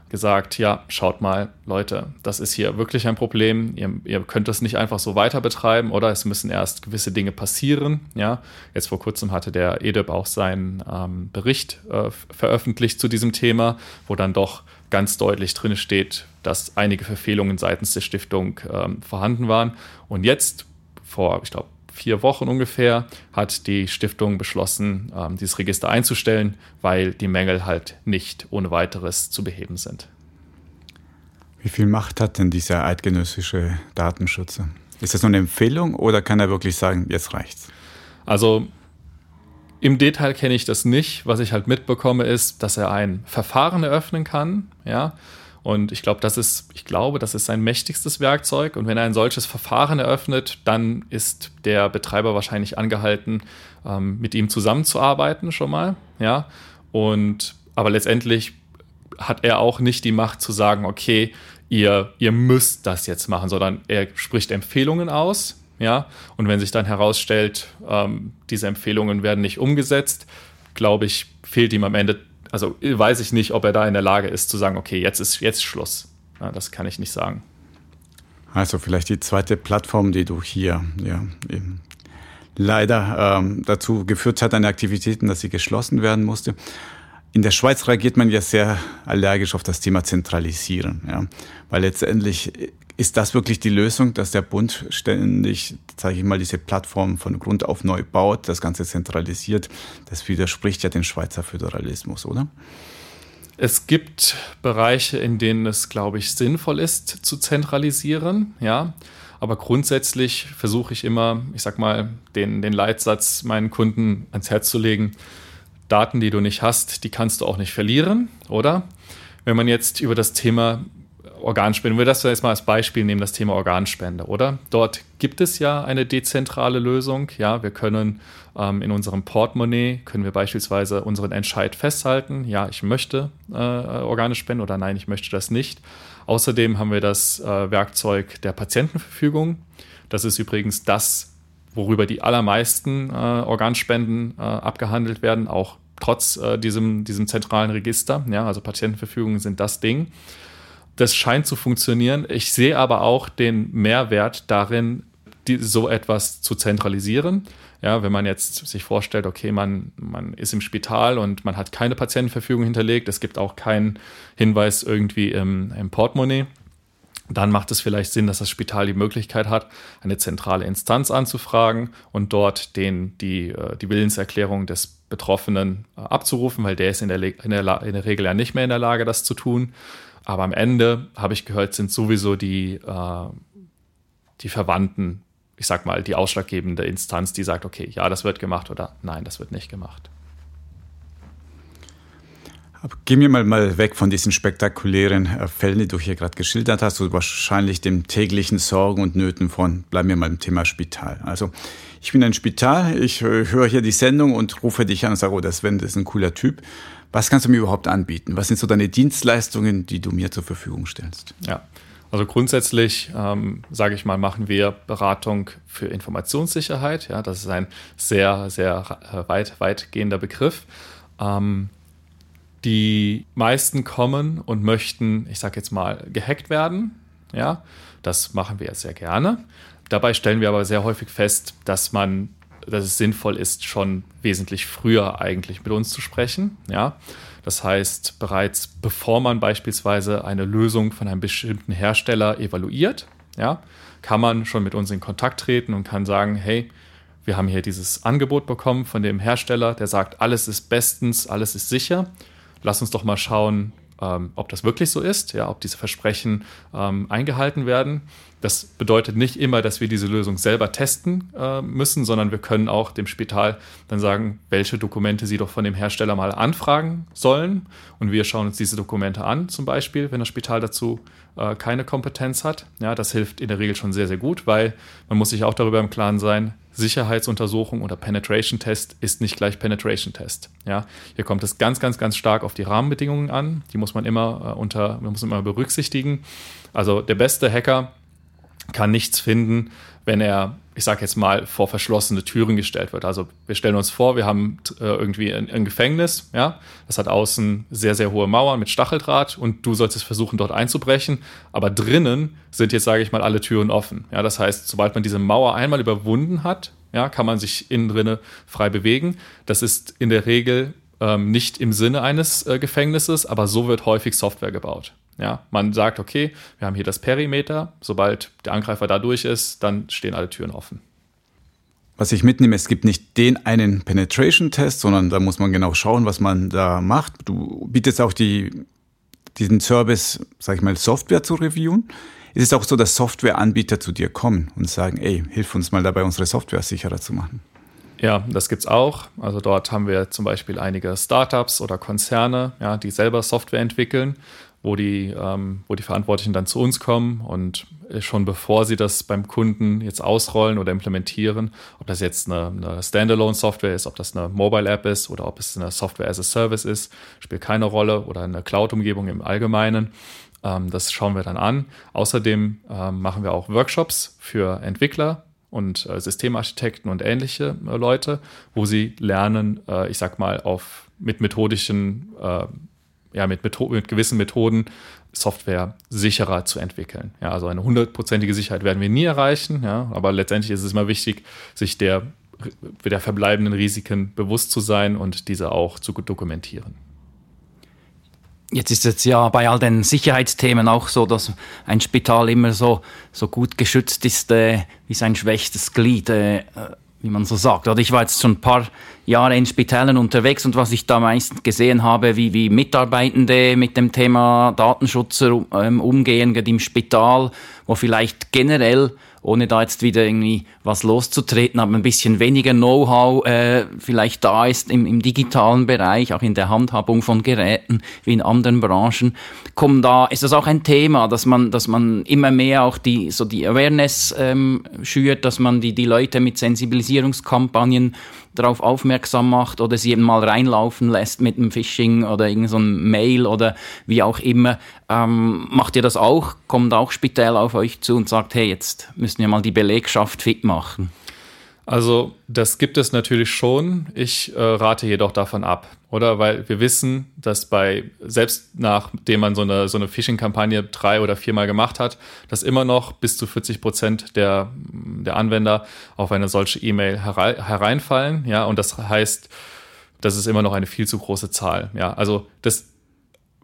gesagt, ja, schaut mal, Leute, das ist hier wirklich ein Problem. Ihr, ihr, könnt das nicht einfach so weiter betreiben oder es müssen erst gewisse Dinge passieren. Ja, jetzt vor kurzem hatte der EDIP auch seinen ähm, Bericht äh, veröffentlicht zu diesem Thema, wo dann doch ganz deutlich drin steht, dass einige Verfehlungen seitens der Stiftung ähm, vorhanden waren. Und jetzt, vor, ich glaube, vier Wochen ungefähr, hat die Stiftung beschlossen, ähm, dieses Register einzustellen, weil die Mängel halt nicht ohne weiteres zu beheben sind. Wie viel Macht hat denn dieser eidgenössische Datenschützer? Ist das nur eine Empfehlung oder kann er wirklich sagen, jetzt reicht's? Also im Detail kenne ich das nicht. Was ich halt mitbekomme, ist, dass er ein Verfahren eröffnen kann, ja. Und ich glaube, das ist, ich glaube, das ist sein mächtigstes Werkzeug. Und wenn er ein solches Verfahren eröffnet, dann ist der Betreiber wahrscheinlich angehalten, ähm, mit ihm zusammenzuarbeiten schon mal, ja. Und aber letztendlich hat er auch nicht die Macht zu sagen, okay, ihr, ihr müsst das jetzt machen, sondern er spricht Empfehlungen aus, ja, und wenn sich dann herausstellt, ähm, diese Empfehlungen werden nicht umgesetzt, glaube ich, fehlt ihm am Ende, also weiß ich nicht, ob er da in der Lage ist zu sagen, okay, jetzt ist jetzt Schluss. Ja, das kann ich nicht sagen. Also vielleicht die zweite Plattform, die du hier ja, leider ähm, dazu geführt hat, deine Aktivitäten, dass sie geschlossen werden musste. In der Schweiz reagiert man ja sehr allergisch auf das Thema Zentralisieren, ja, weil letztendlich ist das wirklich die Lösung, dass der Bund ständig, sage ich mal, diese Plattform von Grund auf neu baut, das Ganze zentralisiert? Das widerspricht ja dem Schweizer Föderalismus, oder? Es gibt Bereiche, in denen es, glaube ich, sinnvoll ist zu zentralisieren, ja. Aber grundsätzlich versuche ich immer, ich sag mal, den, den Leitsatz meinen Kunden ans Herz zu legen. Daten, die du nicht hast, die kannst du auch nicht verlieren, oder? Wenn man jetzt über das Thema Organspende, wir das jetzt mal als Beispiel nehmen, das Thema Organspende, oder? Dort gibt es ja eine dezentrale Lösung. Ja, wir können ähm, in unserem Portemonnaie, können wir beispielsweise unseren Entscheid festhalten. Ja, ich möchte äh, Organe spenden oder nein, ich möchte das nicht. Außerdem haben wir das äh, Werkzeug der Patientenverfügung. Das ist übrigens das, worüber die allermeisten äh, Organspenden äh, abgehandelt werden, auch trotz äh, diesem, diesem zentralen Register. Ja, also Patientenverfügungen sind das Ding. Das scheint zu funktionieren. Ich sehe aber auch den Mehrwert darin, die, so etwas zu zentralisieren. Ja, wenn man jetzt sich vorstellt, okay, man, man ist im Spital und man hat keine Patientenverfügung hinterlegt, es gibt auch keinen Hinweis irgendwie im, im Portemonnaie, dann macht es vielleicht Sinn, dass das Spital die Möglichkeit hat, eine zentrale Instanz anzufragen und dort den, die, äh, die Willenserklärung des Betroffenen äh, abzurufen, weil der ist in der, in, der, in der Regel ja nicht mehr in der Lage, das zu tun. Aber am Ende, habe ich gehört, sind sowieso die, äh, die Verwandten, ich sag mal, die ausschlaggebende Instanz, die sagt, okay, ja, das wird gemacht oder nein, das wird nicht gemacht. Gehen wir mal, mal weg von diesen spektakulären äh, Fällen, die du hier gerade geschildert hast, und wahrscheinlich dem täglichen Sorgen und Nöten von, bleiben wir mal im Thema Spital. Also, ich bin ein Spital, ich äh, höre hier die Sendung und rufe dich an und sage, oh, das Sven, ist ein cooler Typ. Was kannst du mir überhaupt anbieten? Was sind so deine Dienstleistungen, die du mir zur Verfügung stellst? Ja, also grundsätzlich, ähm, sage ich mal, machen wir Beratung für Informationssicherheit. Ja, das ist ein sehr, sehr äh, weit, weitgehender Begriff. Ähm, die meisten kommen und möchten, ich sage jetzt mal, gehackt werden. Ja, das machen wir sehr gerne. Dabei stellen wir aber sehr häufig fest, dass man dass es sinnvoll ist, schon wesentlich früher eigentlich mit uns zu sprechen. Ja? Das heißt, bereits bevor man beispielsweise eine Lösung von einem bestimmten Hersteller evaluiert, ja, kann man schon mit uns in Kontakt treten und kann sagen, hey, wir haben hier dieses Angebot bekommen von dem Hersteller, der sagt, alles ist bestens, alles ist sicher. Lass uns doch mal schauen, ähm, ob das wirklich so ist, ja, ob diese Versprechen ähm, eingehalten werden. Das bedeutet nicht immer, dass wir diese Lösung selber testen äh, müssen, sondern wir können auch dem Spital dann sagen, welche Dokumente sie doch von dem Hersteller mal anfragen sollen. Und wir schauen uns diese Dokumente an, zum Beispiel, wenn das Spital dazu äh, keine Kompetenz hat. Ja, das hilft in der Regel schon sehr, sehr gut, weil man muss sich auch darüber im Klaren sein, Sicherheitsuntersuchung oder Penetration Test ist nicht gleich Penetration Test. Ja, hier kommt es ganz, ganz, ganz stark auf die Rahmenbedingungen an. Die muss man immer äh, unter, man muss immer berücksichtigen. Also der beste Hacker kann nichts finden, wenn er, ich sage jetzt mal, vor verschlossene Türen gestellt wird. Also wir stellen uns vor, wir haben äh, irgendwie ein, ein, Gefängnis, ja, das hat außen sehr, sehr hohe Mauern mit Stacheldraht und du sollst es versuchen, dort einzubrechen, aber drinnen sind jetzt, sage ich mal, alle Türen offen. Ja, das heißt, sobald man diese Mauer einmal überwunden hat, ja, kann man sich innen drinne frei bewegen. Das ist in der Regel ähm, nicht im Sinne eines äh, Gefängnisses, aber so wird häufig Software gebaut. Ja, man sagt, okay, wir haben hier das Perimeter. Sobald der Angreifer da durch ist, dann stehen alle Türen offen. Was ich mitnehme, es gibt nicht den einen Penetration-Test, sondern da muss man genau schauen, was man da macht. Du bietest auch die, diesen Service, sag ich mal, Software zu reviewen. Ist es auch so, dass Softwareanbieter zu dir kommen und sagen, ey, hilf uns mal dabei, unsere Software sicherer zu machen? Ja, das gibt es auch. Also dort haben wir zum Beispiel einige Startups oder Konzerne, ja, die selber Software entwickeln wo die, ähm, wo die Verantwortlichen dann zu uns kommen und schon bevor sie das beim Kunden jetzt ausrollen oder implementieren, ob das jetzt eine, eine Standalone-Software ist, ob das eine Mobile-App ist oder ob es eine Software as a Service ist, spielt keine Rolle oder eine Cloud-Umgebung im Allgemeinen. Ähm, das schauen wir dann an. Außerdem ähm, machen wir auch Workshops für Entwickler, und äh, Systemarchitekten und ähnliche äh, Leute, wo sie lernen, äh, ich sag mal, auf mit methodischen äh, ja, mit, mit gewissen Methoden Software sicherer zu entwickeln. Ja, also eine hundertprozentige Sicherheit werden wir nie erreichen, ja, aber letztendlich ist es immer wichtig, sich der, der verbleibenden Risiken bewusst zu sein und diese auch zu dokumentieren. Jetzt ist es ja bei all den Sicherheitsthemen auch so, dass ein Spital immer so, so gut geschützt ist äh, wie sein schwächstes Glied. Äh, wie man so sagt. Oder ich war jetzt schon ein paar Jahre in Spitälern unterwegs und was ich da meistens gesehen habe, wie, wie Mitarbeitende mit dem Thema Datenschutz ähm, umgehen, gerade im Spital, wo vielleicht generell ohne da jetzt wieder irgendwie was loszutreten, aber ein bisschen weniger Know-how äh, vielleicht da ist im, im digitalen Bereich, auch in der Handhabung von Geräten wie in anderen Branchen, kommen da, ist das auch ein Thema, dass man, dass man immer mehr auch die, so die Awareness ähm, schürt, dass man die, die Leute mit Sensibilisierungskampagnen darauf aufmerksam macht oder sie eben mal reinlaufen lässt mit einem Phishing oder irgendeinem so Mail oder wie auch immer. Ähm, macht ihr das auch? Kommt auch speziell auf euch zu und sagt, hey, jetzt müssen wir mal die Belegschaft fit machen? Also das gibt es natürlich schon. Ich äh, rate jedoch davon ab, oder? Weil wir wissen, dass bei, selbst nachdem man so eine, so eine Phishing-Kampagne drei oder viermal gemacht hat, dass immer noch bis zu 40 Prozent der, der Anwender auf eine solche E-Mail hereinfallen. Ja, und das heißt, das ist immer noch eine viel zu große Zahl. Ja, also das,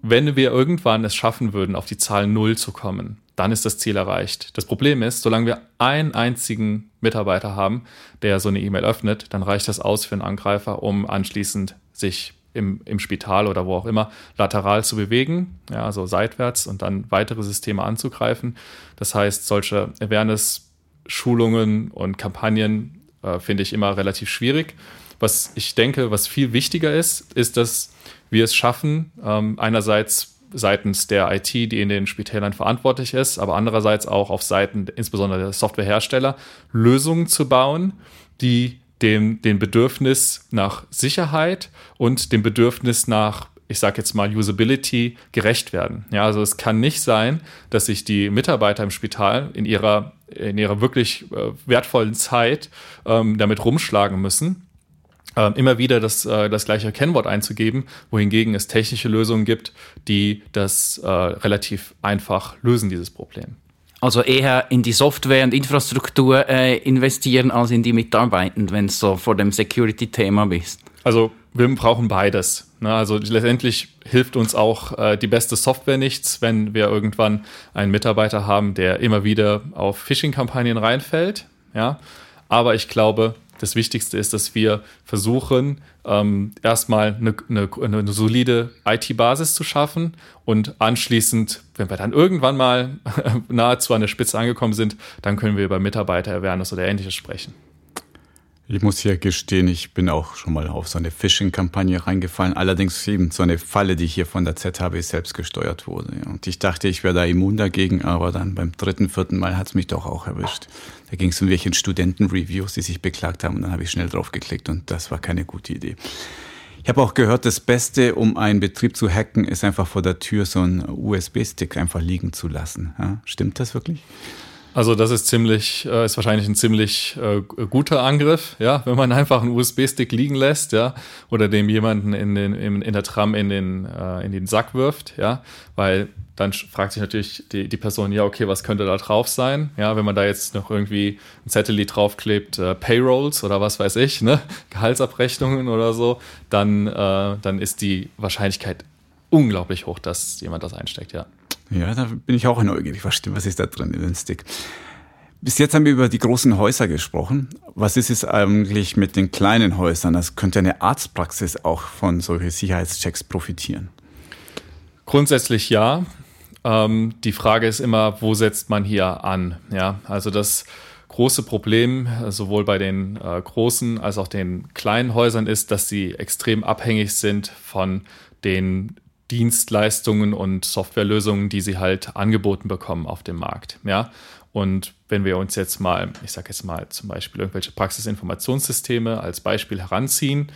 wenn wir irgendwann es schaffen würden, auf die Zahl null zu kommen, dann ist das Ziel erreicht. Das Problem ist, solange wir einen einzigen Mitarbeiter haben, der so eine E-Mail öffnet, dann reicht das aus für einen Angreifer, um anschließend sich im, im Spital oder wo auch immer lateral zu bewegen, ja, also seitwärts und dann weitere Systeme anzugreifen. Das heißt, solche Awareness-Schulungen und Kampagnen äh, finde ich immer relativ schwierig. Was ich denke, was viel wichtiger ist, ist, dass wir es schaffen, ähm, einerseits seitens der IT, die in den Spitälern verantwortlich ist, aber andererseits auch auf Seiten insbesondere der Softwarehersteller Lösungen zu bauen, die dem den Bedürfnis nach Sicherheit und dem Bedürfnis nach ich sage jetzt mal Usability gerecht werden. Ja, also es kann nicht sein, dass sich die Mitarbeiter im Spital in ihrer in ihrer wirklich äh, wertvollen Zeit ähm, damit rumschlagen müssen, ähm, immer wieder das, äh, das gleiche Kennwort einzugeben, wohingegen es technische Lösungen gibt, die das äh, relativ einfach lösen, dieses Problem. Also eher in die Software und Infrastruktur äh, investieren als in die Mitarbeitenden, wenn es so vor dem Security-Thema bist. Also wir brauchen beides. Ne? Also letztendlich hilft uns auch äh, die beste Software nichts, wenn wir irgendwann einen Mitarbeiter haben, der immer wieder auf Phishing-Kampagnen reinfällt. Ja, aber ich glaube, das Wichtigste ist, dass wir versuchen, ähm, erstmal eine, eine, eine solide IT-Basis zu schaffen und anschließend, wenn wir dann irgendwann mal nahezu an der Spitze angekommen sind, dann können wir über Mitarbeiter-Awareness oder ähnliches sprechen. Ich muss hier gestehen, ich bin auch schon mal auf so eine Phishing-Kampagne reingefallen. Allerdings eben so eine Falle, die hier von der ZHB selbst gesteuert wurde. Und ich dachte, ich wäre da immun dagegen, aber dann beim dritten, vierten Mal hat es mich doch auch erwischt. Da ging es um welche Studentenreviews, die sich beklagt haben. Und dann habe ich schnell drauf geklickt und das war keine gute Idee. Ich habe auch gehört, das Beste, um einen Betrieb zu hacken, ist einfach vor der Tür so einen USB-Stick einfach liegen zu lassen. Ja, stimmt das wirklich? Also das ist ziemlich, äh, ist wahrscheinlich ein ziemlich äh, guter Angriff, ja, wenn man einfach einen USB-Stick liegen lässt, ja, oder dem jemanden in den in, in der Tram in den äh, in den Sack wirft, ja, weil dann fragt sich natürlich die, die Person, ja, okay, was könnte da drauf sein? Ja, wenn man da jetzt noch irgendwie ein Zettel draufklebt, äh, Payrolls oder was weiß ich, ne, Gehaltsabrechnungen oder so, dann, äh, dann ist die Wahrscheinlichkeit unglaublich hoch, dass jemand das einsteckt, ja. Ja, da bin ich auch neugierig. Was stimmt, was ist da drin in den Stick? Bis jetzt haben wir über die großen Häuser gesprochen. Was ist es eigentlich mit den kleinen Häusern? Das könnte eine Arztpraxis auch von solchen Sicherheitschecks profitieren. Grundsätzlich ja. Ähm, die Frage ist immer, wo setzt man hier an? Ja, also das große Problem sowohl bei den äh, großen als auch den kleinen Häusern ist, dass sie extrem abhängig sind von den Dienstleistungen und Softwarelösungen, die sie halt angeboten bekommen auf dem Markt. Ja? Und wenn wir uns jetzt mal, ich sage jetzt mal zum Beispiel irgendwelche Praxisinformationssysteme als Beispiel heranziehen,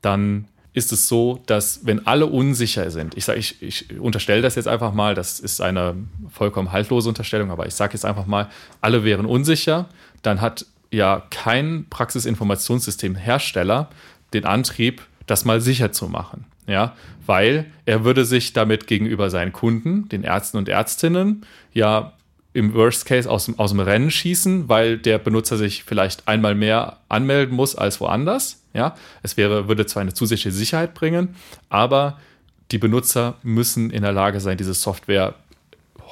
dann ist es so, dass wenn alle unsicher sind, ich sage, ich, ich unterstelle das jetzt einfach mal, das ist eine vollkommen haltlose Unterstellung, aber ich sage jetzt einfach mal, alle wären unsicher, dann hat ja kein Praxisinformationssystemhersteller den Antrieb, das mal sicher zu machen ja, weil er würde sich damit gegenüber seinen Kunden, den Ärzten und Ärztinnen, ja im Worst Case aus dem, aus dem Rennen schießen, weil der Benutzer sich vielleicht einmal mehr anmelden muss als woanders. Ja, es wäre, würde zwar eine zusätzliche Sicherheit bringen, aber die Benutzer müssen in der Lage sein, diese Software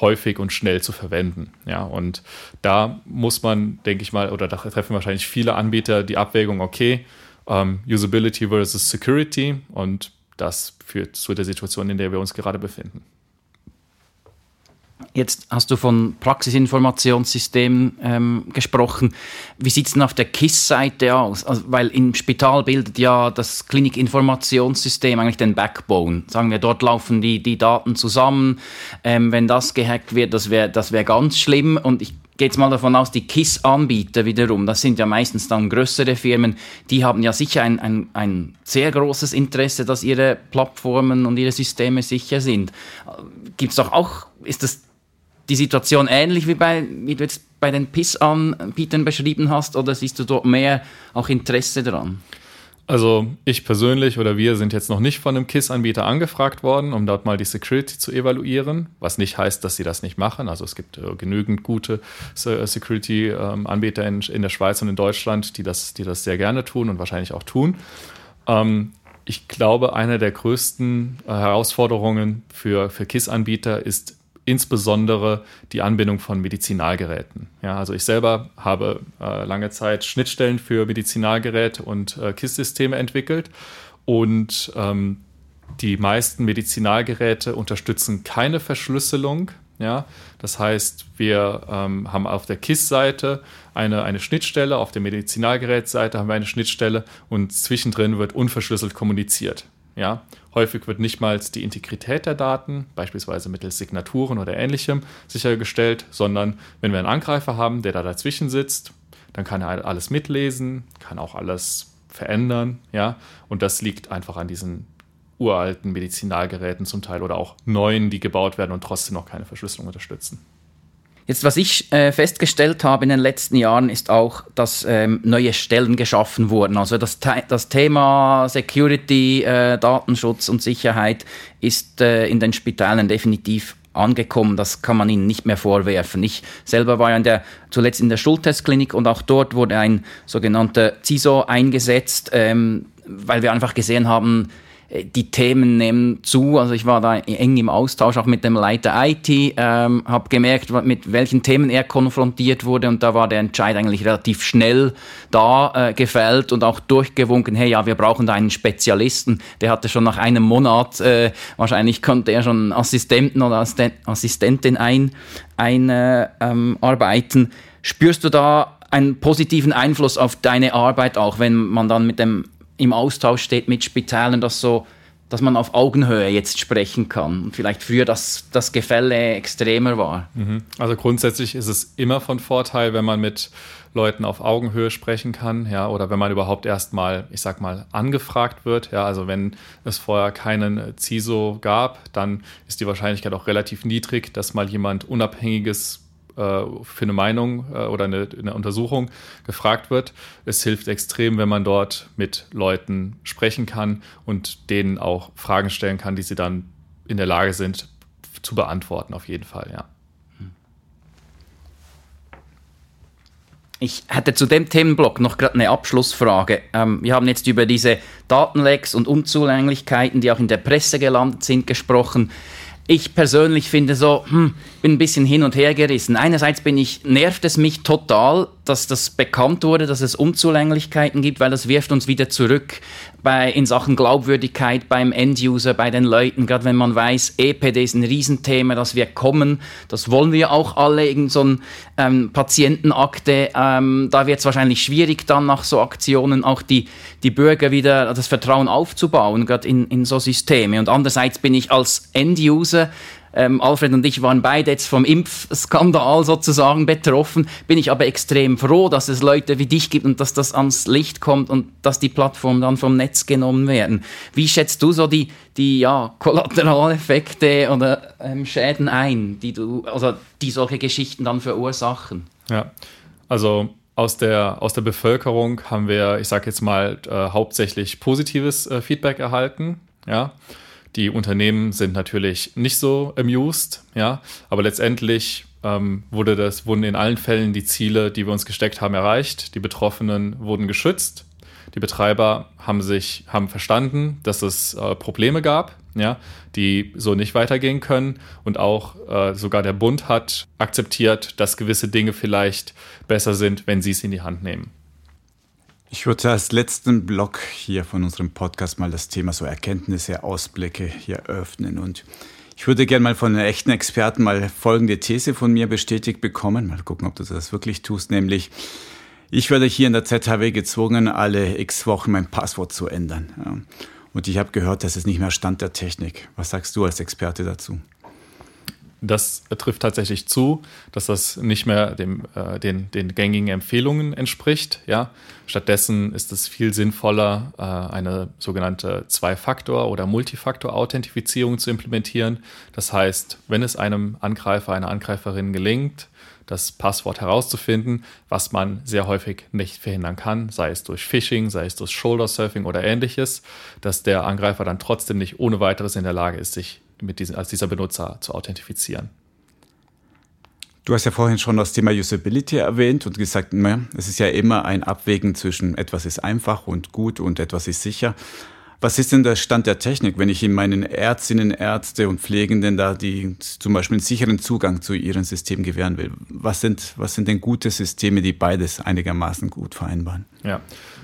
häufig und schnell zu verwenden. Ja, und da muss man, denke ich mal, oder da treffen wahrscheinlich viele Anbieter die Abwägung, okay, um, ähm, Usability versus Security und das führt zu der Situation, in der wir uns gerade befinden. Jetzt hast du von Praxisinformationssystemen ähm, gesprochen. Wie sieht es denn auf der KISS-Seite aus? Also, weil im Spital bildet ja das Klinikinformationssystem eigentlich den Backbone. Sagen wir, dort laufen die, die Daten zusammen. Ähm, wenn das gehackt wird, das wäre das wär ganz schlimm. Und ich jetzt mal davon aus, die KISS-Anbieter wiederum, das sind ja meistens dann größere Firmen, die haben ja sicher ein, ein, ein sehr großes Interesse, dass ihre Plattformen und ihre Systeme sicher sind. Gibt es doch auch, ist das die Situation ähnlich wie, bei, wie du jetzt bei den PIS-Anbietern beschrieben hast oder siehst du dort mehr auch Interesse daran? Also ich persönlich oder wir sind jetzt noch nicht von einem KISS-Anbieter angefragt worden, um dort mal die Security zu evaluieren, was nicht heißt, dass sie das nicht machen. Also es gibt äh, genügend gute äh, Security-Anbieter in, in, der Schweiz und in Deutschland, die das, die das sehr gerne tun und wahrscheinlich auch tun. Ähm, ich glaube, eine der größten äh, Herausforderungen für, für KISS-Anbieter ist insbesondere die Anbindung von Medizinalgeräten. Ja, also ich selber habe äh, lange Zeit Schnittstellen für Medizinalgeräte und äh, KISS-Systeme entwickelt und ähm, die meisten Medizinalgeräte unterstützen keine Verschlüsselung. Ja, das heißt, wir ähm, haben auf der KISS-Seite eine, eine Schnittstelle, auf der Medizinalgerätseite haben wir eine Schnittstelle und zwischendrin wird unverschlüsselt kommuniziert. Ja, häufig wird nicht mal die Integrität der Daten, beispielsweise mittels Signaturen oder ähnlichem, sichergestellt, sondern wenn wir einen Angreifer haben, der da dazwischen sitzt, dann kann er alles mitlesen, kann auch alles verändern, ja, und das liegt einfach an diesen uralten Medizinalgeräten zum Teil oder auch neuen, die gebaut werden und trotzdem noch keine Verschlüsselung unterstützen. Jetzt, was ich äh, festgestellt habe in den letzten Jahren, ist auch, dass ähm, neue Stellen geschaffen wurden. Also das, das Thema Security, äh, Datenschutz und Sicherheit ist äh, in den Spitalen definitiv angekommen. Das kann man ihnen nicht mehr vorwerfen. Ich selber war ja in der, zuletzt in der Schultestklinik und auch dort wurde ein sogenannter CISO eingesetzt, ähm, weil wir einfach gesehen haben, die Themen nehmen zu. Also ich war da eng im Austausch auch mit dem Leiter IT, ähm, habe gemerkt, mit welchen Themen er konfrontiert wurde und da war der Entscheid eigentlich relativ schnell da äh, gefällt und auch durchgewunken, hey ja, wir brauchen da einen Spezialisten. Der hatte schon nach einem Monat, äh, wahrscheinlich konnte er schon Assistenten oder Assistentin ein, einarbeiten. Äh, ähm, Spürst du da einen positiven Einfluss auf deine Arbeit auch, wenn man dann mit dem im Austausch steht mit Spitalen, dass so dass man auf Augenhöhe jetzt sprechen kann und vielleicht früher das, das Gefälle extremer war. Mhm. Also grundsätzlich ist es immer von Vorteil, wenn man mit Leuten auf Augenhöhe sprechen kann, ja, oder wenn man überhaupt erstmal, ich sag mal, angefragt wird, ja, also wenn es vorher keinen CISO gab, dann ist die Wahrscheinlichkeit auch relativ niedrig, dass mal jemand Unabhängiges äh, für eine Meinung äh, oder eine, eine, Untersuchung gefragt wird. Es hilft extrem, wenn man dort mit Leuten sprechen kann und denen auch Fragen stellen kann, die sie dann in der Lage sind zu beantworten, auf jeden Fall, ja. Ich hätte zu dem Themenblock noch gerade eine Abschlussfrage. Ähm, wir haben jetzt über diese Datenlecks und Unzulänglichkeiten, die auch in der Presse gelandet sind, gesprochen ich persönlich finde so, hm, bin ein bisschen hin und her gerissen. Einerseits bin ich, nervt es mich total, dass das bekannt wurde, dass es Unzulänglichkeiten gibt, weil das wirft uns wieder zurück bei, in Sachen Glaubwürdigkeit beim Enduser, bei den Leuten, gerade wenn man weiß, EPD ist ein Riesenthema, dass wir kommen, das wollen wir auch alle, irgend so ein ähm, Patientenakte, ähm, da wird es wahrscheinlich schwierig dann nach so Aktionen auch die, die Bürger wieder das Vertrauen aufzubauen, gerade in, in so Systeme. Und andererseits bin ich als Enduser ähm, Alfred und ich waren beide jetzt vom Impfskandal sozusagen betroffen. Bin ich aber extrem froh, dass es Leute wie dich gibt und dass das ans Licht kommt und dass die Plattformen dann vom Netz genommen werden. Wie schätzt du so die, die ja, Kollateraleffekte oder ähm, Schäden ein, die du, also die solche Geschichten dann verursachen? Ja, also aus der, aus der Bevölkerung haben wir, ich sage jetzt mal, äh, hauptsächlich positives äh, Feedback erhalten. Ja, die Unternehmen sind natürlich nicht so amused, ja, aber letztendlich ähm, wurde das, wurden in allen Fällen die Ziele, die wir uns gesteckt haben, erreicht. Die Betroffenen wurden geschützt. Die Betreiber haben sich, haben verstanden, dass es äh, Probleme gab, ja, die so nicht weitergehen können. Und auch äh, sogar der Bund hat akzeptiert, dass gewisse Dinge vielleicht besser sind, wenn sie es in die Hand nehmen. Ich würde als letzten Block hier von unserem Podcast mal das Thema so Erkenntnisse, Ausblicke hier öffnen. Und ich würde gerne mal von einem echten Experten mal folgende These von mir bestätigt bekommen. Mal gucken, ob du das wirklich tust. Nämlich, ich werde hier in der ZHW gezwungen, alle x Wochen mein Passwort zu ändern. Und ich habe gehört, das ist nicht mehr Stand der Technik. Was sagst du als Experte dazu? Das trifft tatsächlich zu, dass das nicht mehr dem, äh, den, den gängigen Empfehlungen entspricht. Ja? Stattdessen ist es viel sinnvoller, äh, eine sogenannte Zwei-Faktor- oder Multifaktor-Authentifizierung zu implementieren. Das heißt, wenn es einem Angreifer, einer Angreiferin gelingt, das Passwort herauszufinden, was man sehr häufig nicht verhindern kann, sei es durch Phishing, sei es durch Shoulder Surfing oder ähnliches, dass der Angreifer dann trotzdem nicht ohne weiteres in der Lage ist, sich mit diesem, als dieser Benutzer zu authentifizieren. Du hast ja vorhin schon das Thema Usability erwähnt und gesagt, es ist ja immer ein Abwägen zwischen etwas ist einfach und gut und etwas ist sicher. Was ist denn der Stand der Technik, wenn ich in meinen Ärztinnen, Ärzte und Pflegenden da die zum Beispiel einen sicheren Zugang zu ihrem System gewähren will? Was sind, was sind denn gute Systeme, die beides einigermaßen gut vereinbaren? Ja,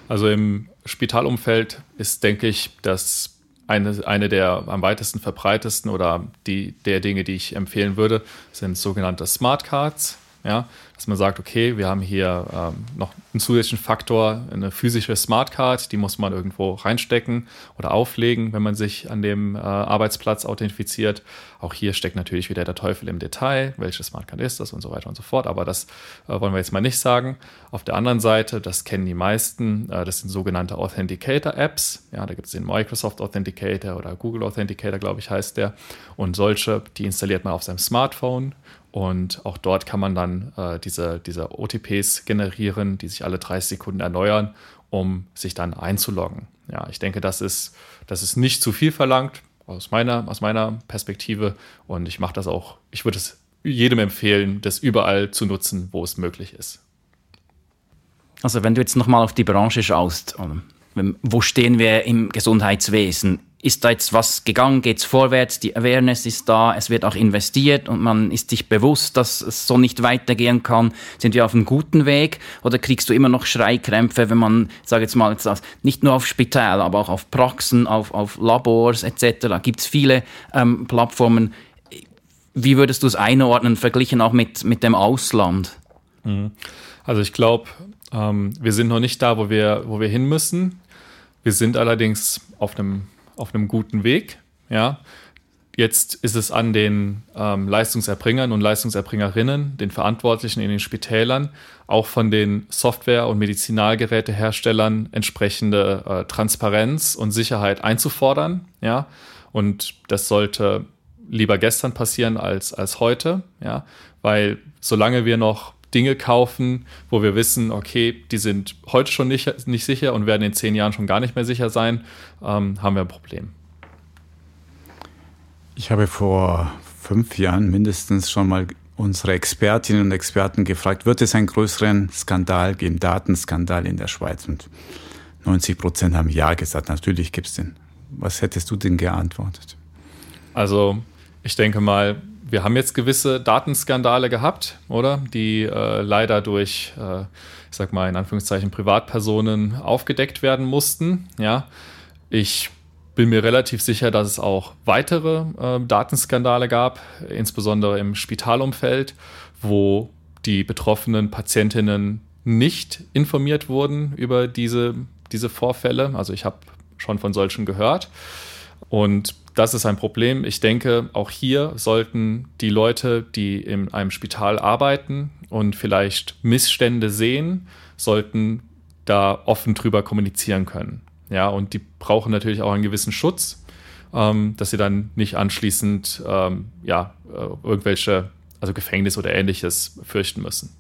also im Spitalumfeld ist, denke ich, das eine, eine der am weitesten verbreitesten oder die, der Dinge, die ich empfehlen würde, sind sogenannte Smart Cards. Ja, dass man sagt, okay, wir haben hier ähm, noch einen zusätzlichen Faktor, eine physische Smartcard, die muss man irgendwo reinstecken oder auflegen, wenn man sich an dem äh, Arbeitsplatz authentifiziert. Auch hier steckt natürlich wieder der Teufel im Detail, welche Smartcard ist das und so weiter und so fort, aber das äh, wollen wir jetzt mal nicht sagen. Auf der anderen Seite, das kennen die meisten, äh, das sind sogenannte Authenticator-Apps. Ja, da gibt es den Microsoft Authenticator oder Google Authenticator, glaube ich, heißt der. Und solche, die installiert man auf seinem Smartphone und auch dort kann man dann äh, diese, diese OTPs generieren, die sich alle 30 Sekunden erneuern, um sich dann einzuloggen. Ja, ich denke, das ist, das ist nicht zu viel verlangt aus meiner, aus meiner Perspektive. Und ich mache das auch, ich würde es jedem empfehlen, das überall zu nutzen, wo es möglich ist. Also wenn du jetzt nochmal auf die Branche schaust, ähm, wo stehen wir im Gesundheitswesen? Ist da jetzt was gegangen, geht's vorwärts, die Awareness ist da, es wird auch investiert und man ist sich bewusst, dass es so nicht weitergehen kann. Sind wir auf einem guten Weg oder kriegst du immer noch Schreikrämpfe, wenn man, sage jetzt mal, nicht nur auf Spital, aber auch auf Praxen, auf, auf Labors etc. Gibt es viele ähm, Plattformen. Wie würdest du es einordnen, verglichen auch mit, mit dem Ausland? Mhm. Also ich glaube, ähm, wir sind noch nicht da, wo wir, wo wir hin müssen. Wir sind allerdings auf einem auf einem guten Weg. Ja. Jetzt ist es an den ähm, Leistungserbringern und Leistungserbringerinnen, den Verantwortlichen in den Spitälern, auch von den Software- und Medizinalgeräteherstellern entsprechende äh, Transparenz und Sicherheit einzufordern. Ja. Und das sollte lieber gestern passieren als, als heute, ja, weil solange wir noch Dinge kaufen, wo wir wissen, okay, die sind heute schon nicht, nicht sicher und werden in zehn Jahren schon gar nicht mehr sicher sein, ähm, haben wir ein Problem. Ich habe vor fünf Jahren mindestens schon mal unsere Expertinnen und Experten gefragt, wird es einen größeren Skandal geben, Datenskandal in der Schweiz? Und 90 Prozent haben Ja gesagt, natürlich gibt es den. Was hättest du denn geantwortet? Also ich denke mal, wir haben jetzt gewisse Datenskandale gehabt, oder? Die äh, leider durch, äh, ich sag mal in Anführungszeichen, Privatpersonen aufgedeckt werden mussten. Ja, ich bin mir relativ sicher, dass es auch weitere äh, Datenskandale gab, insbesondere im Spitalumfeld, wo die betroffenen Patientinnen nicht informiert wurden über diese, diese Vorfälle. Also ich habe schon von solchen gehört. Und das ist ein Problem. Ich denke, auch hier sollten die Leute, die in einem Spital arbeiten und vielleicht Missstände sehen, sollten da offen drüber kommunizieren können. Ja, und die brauchen natürlich auch einen gewissen Schutz, ähm, dass sie dann nicht anschließend ähm, ja, äh, irgendwelche, also Gefängnis oder ähnliches fürchten müssen.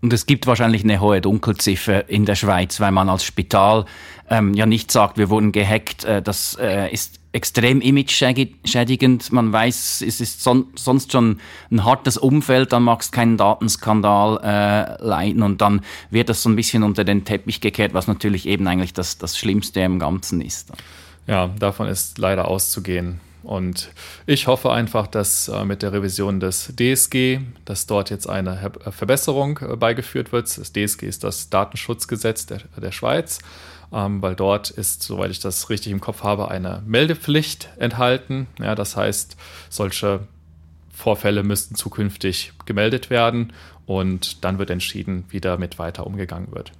Und es gibt wahrscheinlich eine hohe Dunkelziffer in der Schweiz, weil man als Spital ähm, ja nicht sagt, wir wurden gehackt. Äh, das äh, ist extrem image-schädigend. Man weiß, es ist son sonst schon ein hartes Umfeld, dann magst keinen Datenskandal äh, leiten und dann wird das so ein bisschen unter den Teppich gekehrt, was natürlich eben eigentlich das, das Schlimmste im Ganzen ist. Ja, davon ist leider auszugehen. Und ich hoffe einfach, dass äh, mit der Revision des DSG, dass dort jetzt eine Verbesserung äh, beigeführt wird. Das DSG ist das Datenschutzgesetz der, der Schweiz, ähm, weil dort ist, soweit ich das richtig im Kopf habe, eine Meldepflicht enthalten. Ja, das heißt, solche Vorfälle müssten zukünftig gemeldet werden und dann wird entschieden, wie damit weiter umgegangen wird.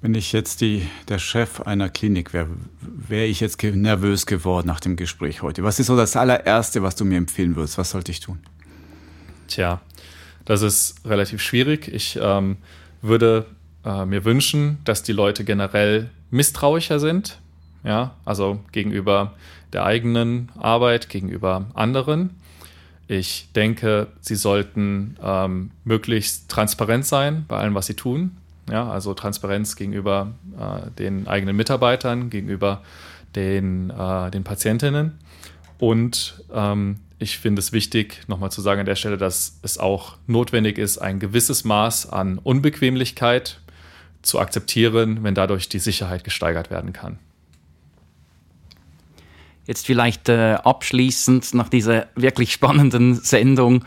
Wenn ich jetzt die, der Chef einer Klinik wäre, wäre ich jetzt nervös geworden nach dem Gespräch heute. Was ist so das allererste, was du mir empfehlen würdest? Was sollte ich tun? Tja, das ist relativ schwierig. Ich ähm, würde äh, mir wünschen, dass die Leute generell misstrauischer sind. Ja, also gegenüber der eigenen Arbeit, gegenüber anderen. Ich denke, sie sollten ähm, möglichst transparent sein bei allem, was sie tun. Ja, also Transparenz gegenüber äh, den eigenen Mitarbeitern, gegenüber den, äh, den Patientinnen. Und ähm, ich finde es wichtig, nochmal zu sagen an der Stelle, dass es auch notwendig ist, ein gewisses Maß an Unbequemlichkeit zu akzeptieren, wenn dadurch die Sicherheit gesteigert werden kann. Jetzt vielleicht äh, abschließend nach dieser wirklich spannenden Sendung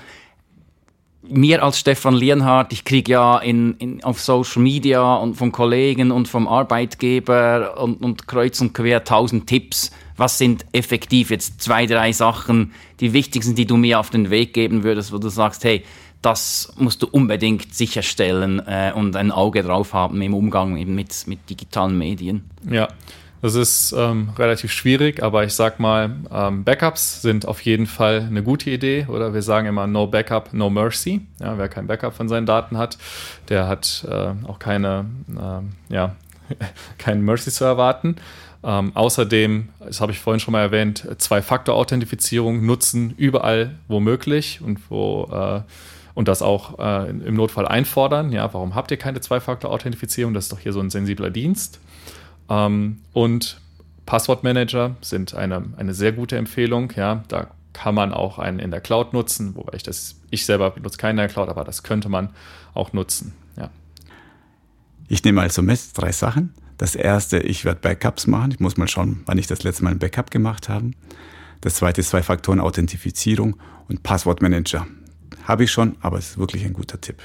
mir als Stefan Lienhardt, ich kriege ja in, in, auf Social Media und von Kollegen und vom Arbeitgeber und, und kreuz und quer tausend Tipps. Was sind effektiv jetzt zwei, drei Sachen, die wichtigsten, die du mir auf den Weg geben würdest, wo du sagst, hey, das musst du unbedingt sicherstellen äh, und ein Auge drauf haben im Umgang eben mit, mit digitalen Medien? Ja, das ist ähm, relativ schwierig, aber ich sag mal, ähm, Backups sind auf jeden Fall eine gute Idee. Oder wir sagen immer No Backup, No Mercy. Ja, wer kein Backup von seinen Daten hat, der hat äh, auch keine, äh, ja, keinen Mercy zu erwarten. Ähm, außerdem, das habe ich vorhin schon mal erwähnt, Zwei-Faktor-Authentifizierung nutzen überall womöglich und wo äh, und das auch äh, im Notfall einfordern. Ja, warum habt ihr keine Zwei-Faktor-Authentifizierung? Das ist doch hier so ein sensibler Dienst. Ähm, und Passwortmanager sind eine, eine sehr gute Empfehlung. Ja, da kann man auch einen in der Cloud nutzen, wobei ich das, ich selber benutze keinen in der Cloud, aber das könnte man auch nutzen. Ja. Ich nehme also mit drei Sachen. Das erste, ich werde Backups machen. Ich muss mal schauen, wann ich das letzte Mal ein Backup gemacht habe. Das zweite ist zwei Faktoren Authentifizierung und Passwortmanager. Habe ich schon, aber es ist wirklich ein guter Tipp.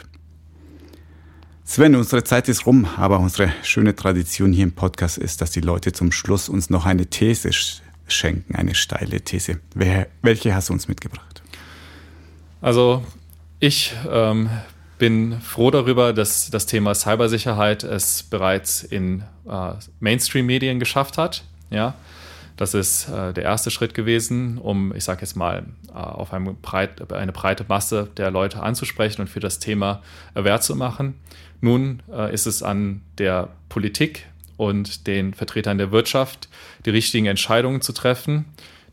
Sven, unsere Zeit ist rum, aber unsere schöne Tradition hier im Podcast ist, dass die Leute zum Schluss uns noch eine These schenken, eine steile These. welche hast du uns mitgebracht? Also ich ähm, bin froh darüber, dass das Thema Cybersicherheit es bereits in äh, Mainstream-Medien geschafft hat. Ja, das ist äh, der erste Schritt gewesen, um, ich sage jetzt mal, äh, auf eine, breit, eine, breite Masse der Leute anzusprechen und für das Thema Wert zu machen. Nun äh, ist es an der Politik und den Vertretern der Wirtschaft, die richtigen Entscheidungen zu treffen,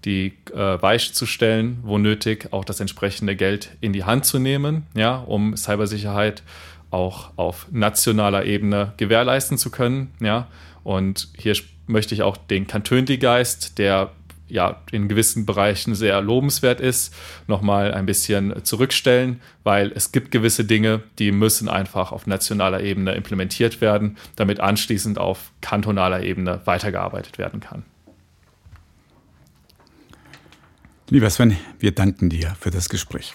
die äh, weich zu stellen, wo nötig, auch das entsprechende Geld in die Hand zu nehmen, ja, um Cybersicherheit auch auf nationaler Ebene gewährleisten zu können. Ja. Und hier möchte ich auch den Kantönli-Geist, der ja in gewissen Bereichen sehr lobenswert ist, nochmal ein bisschen zurückstellen, weil es gibt gewisse Dinge, die müssen einfach auf nationaler Ebene implementiert werden, damit anschließend auf kantonaler Ebene weitergearbeitet werden kann. Lieber Sven, wir danken dir für das Gespräch.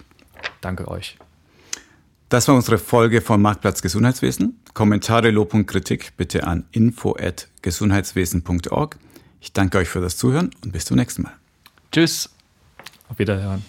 Danke euch. Das war unsere Folge von Marktplatz Gesundheitswesen. Kommentare, Lob und Kritik bitte an info@gesundheitswesen.org. Ich danke euch für das Zuhören und bis zum nächsten Mal. Tschüss. Auf Wiederhören.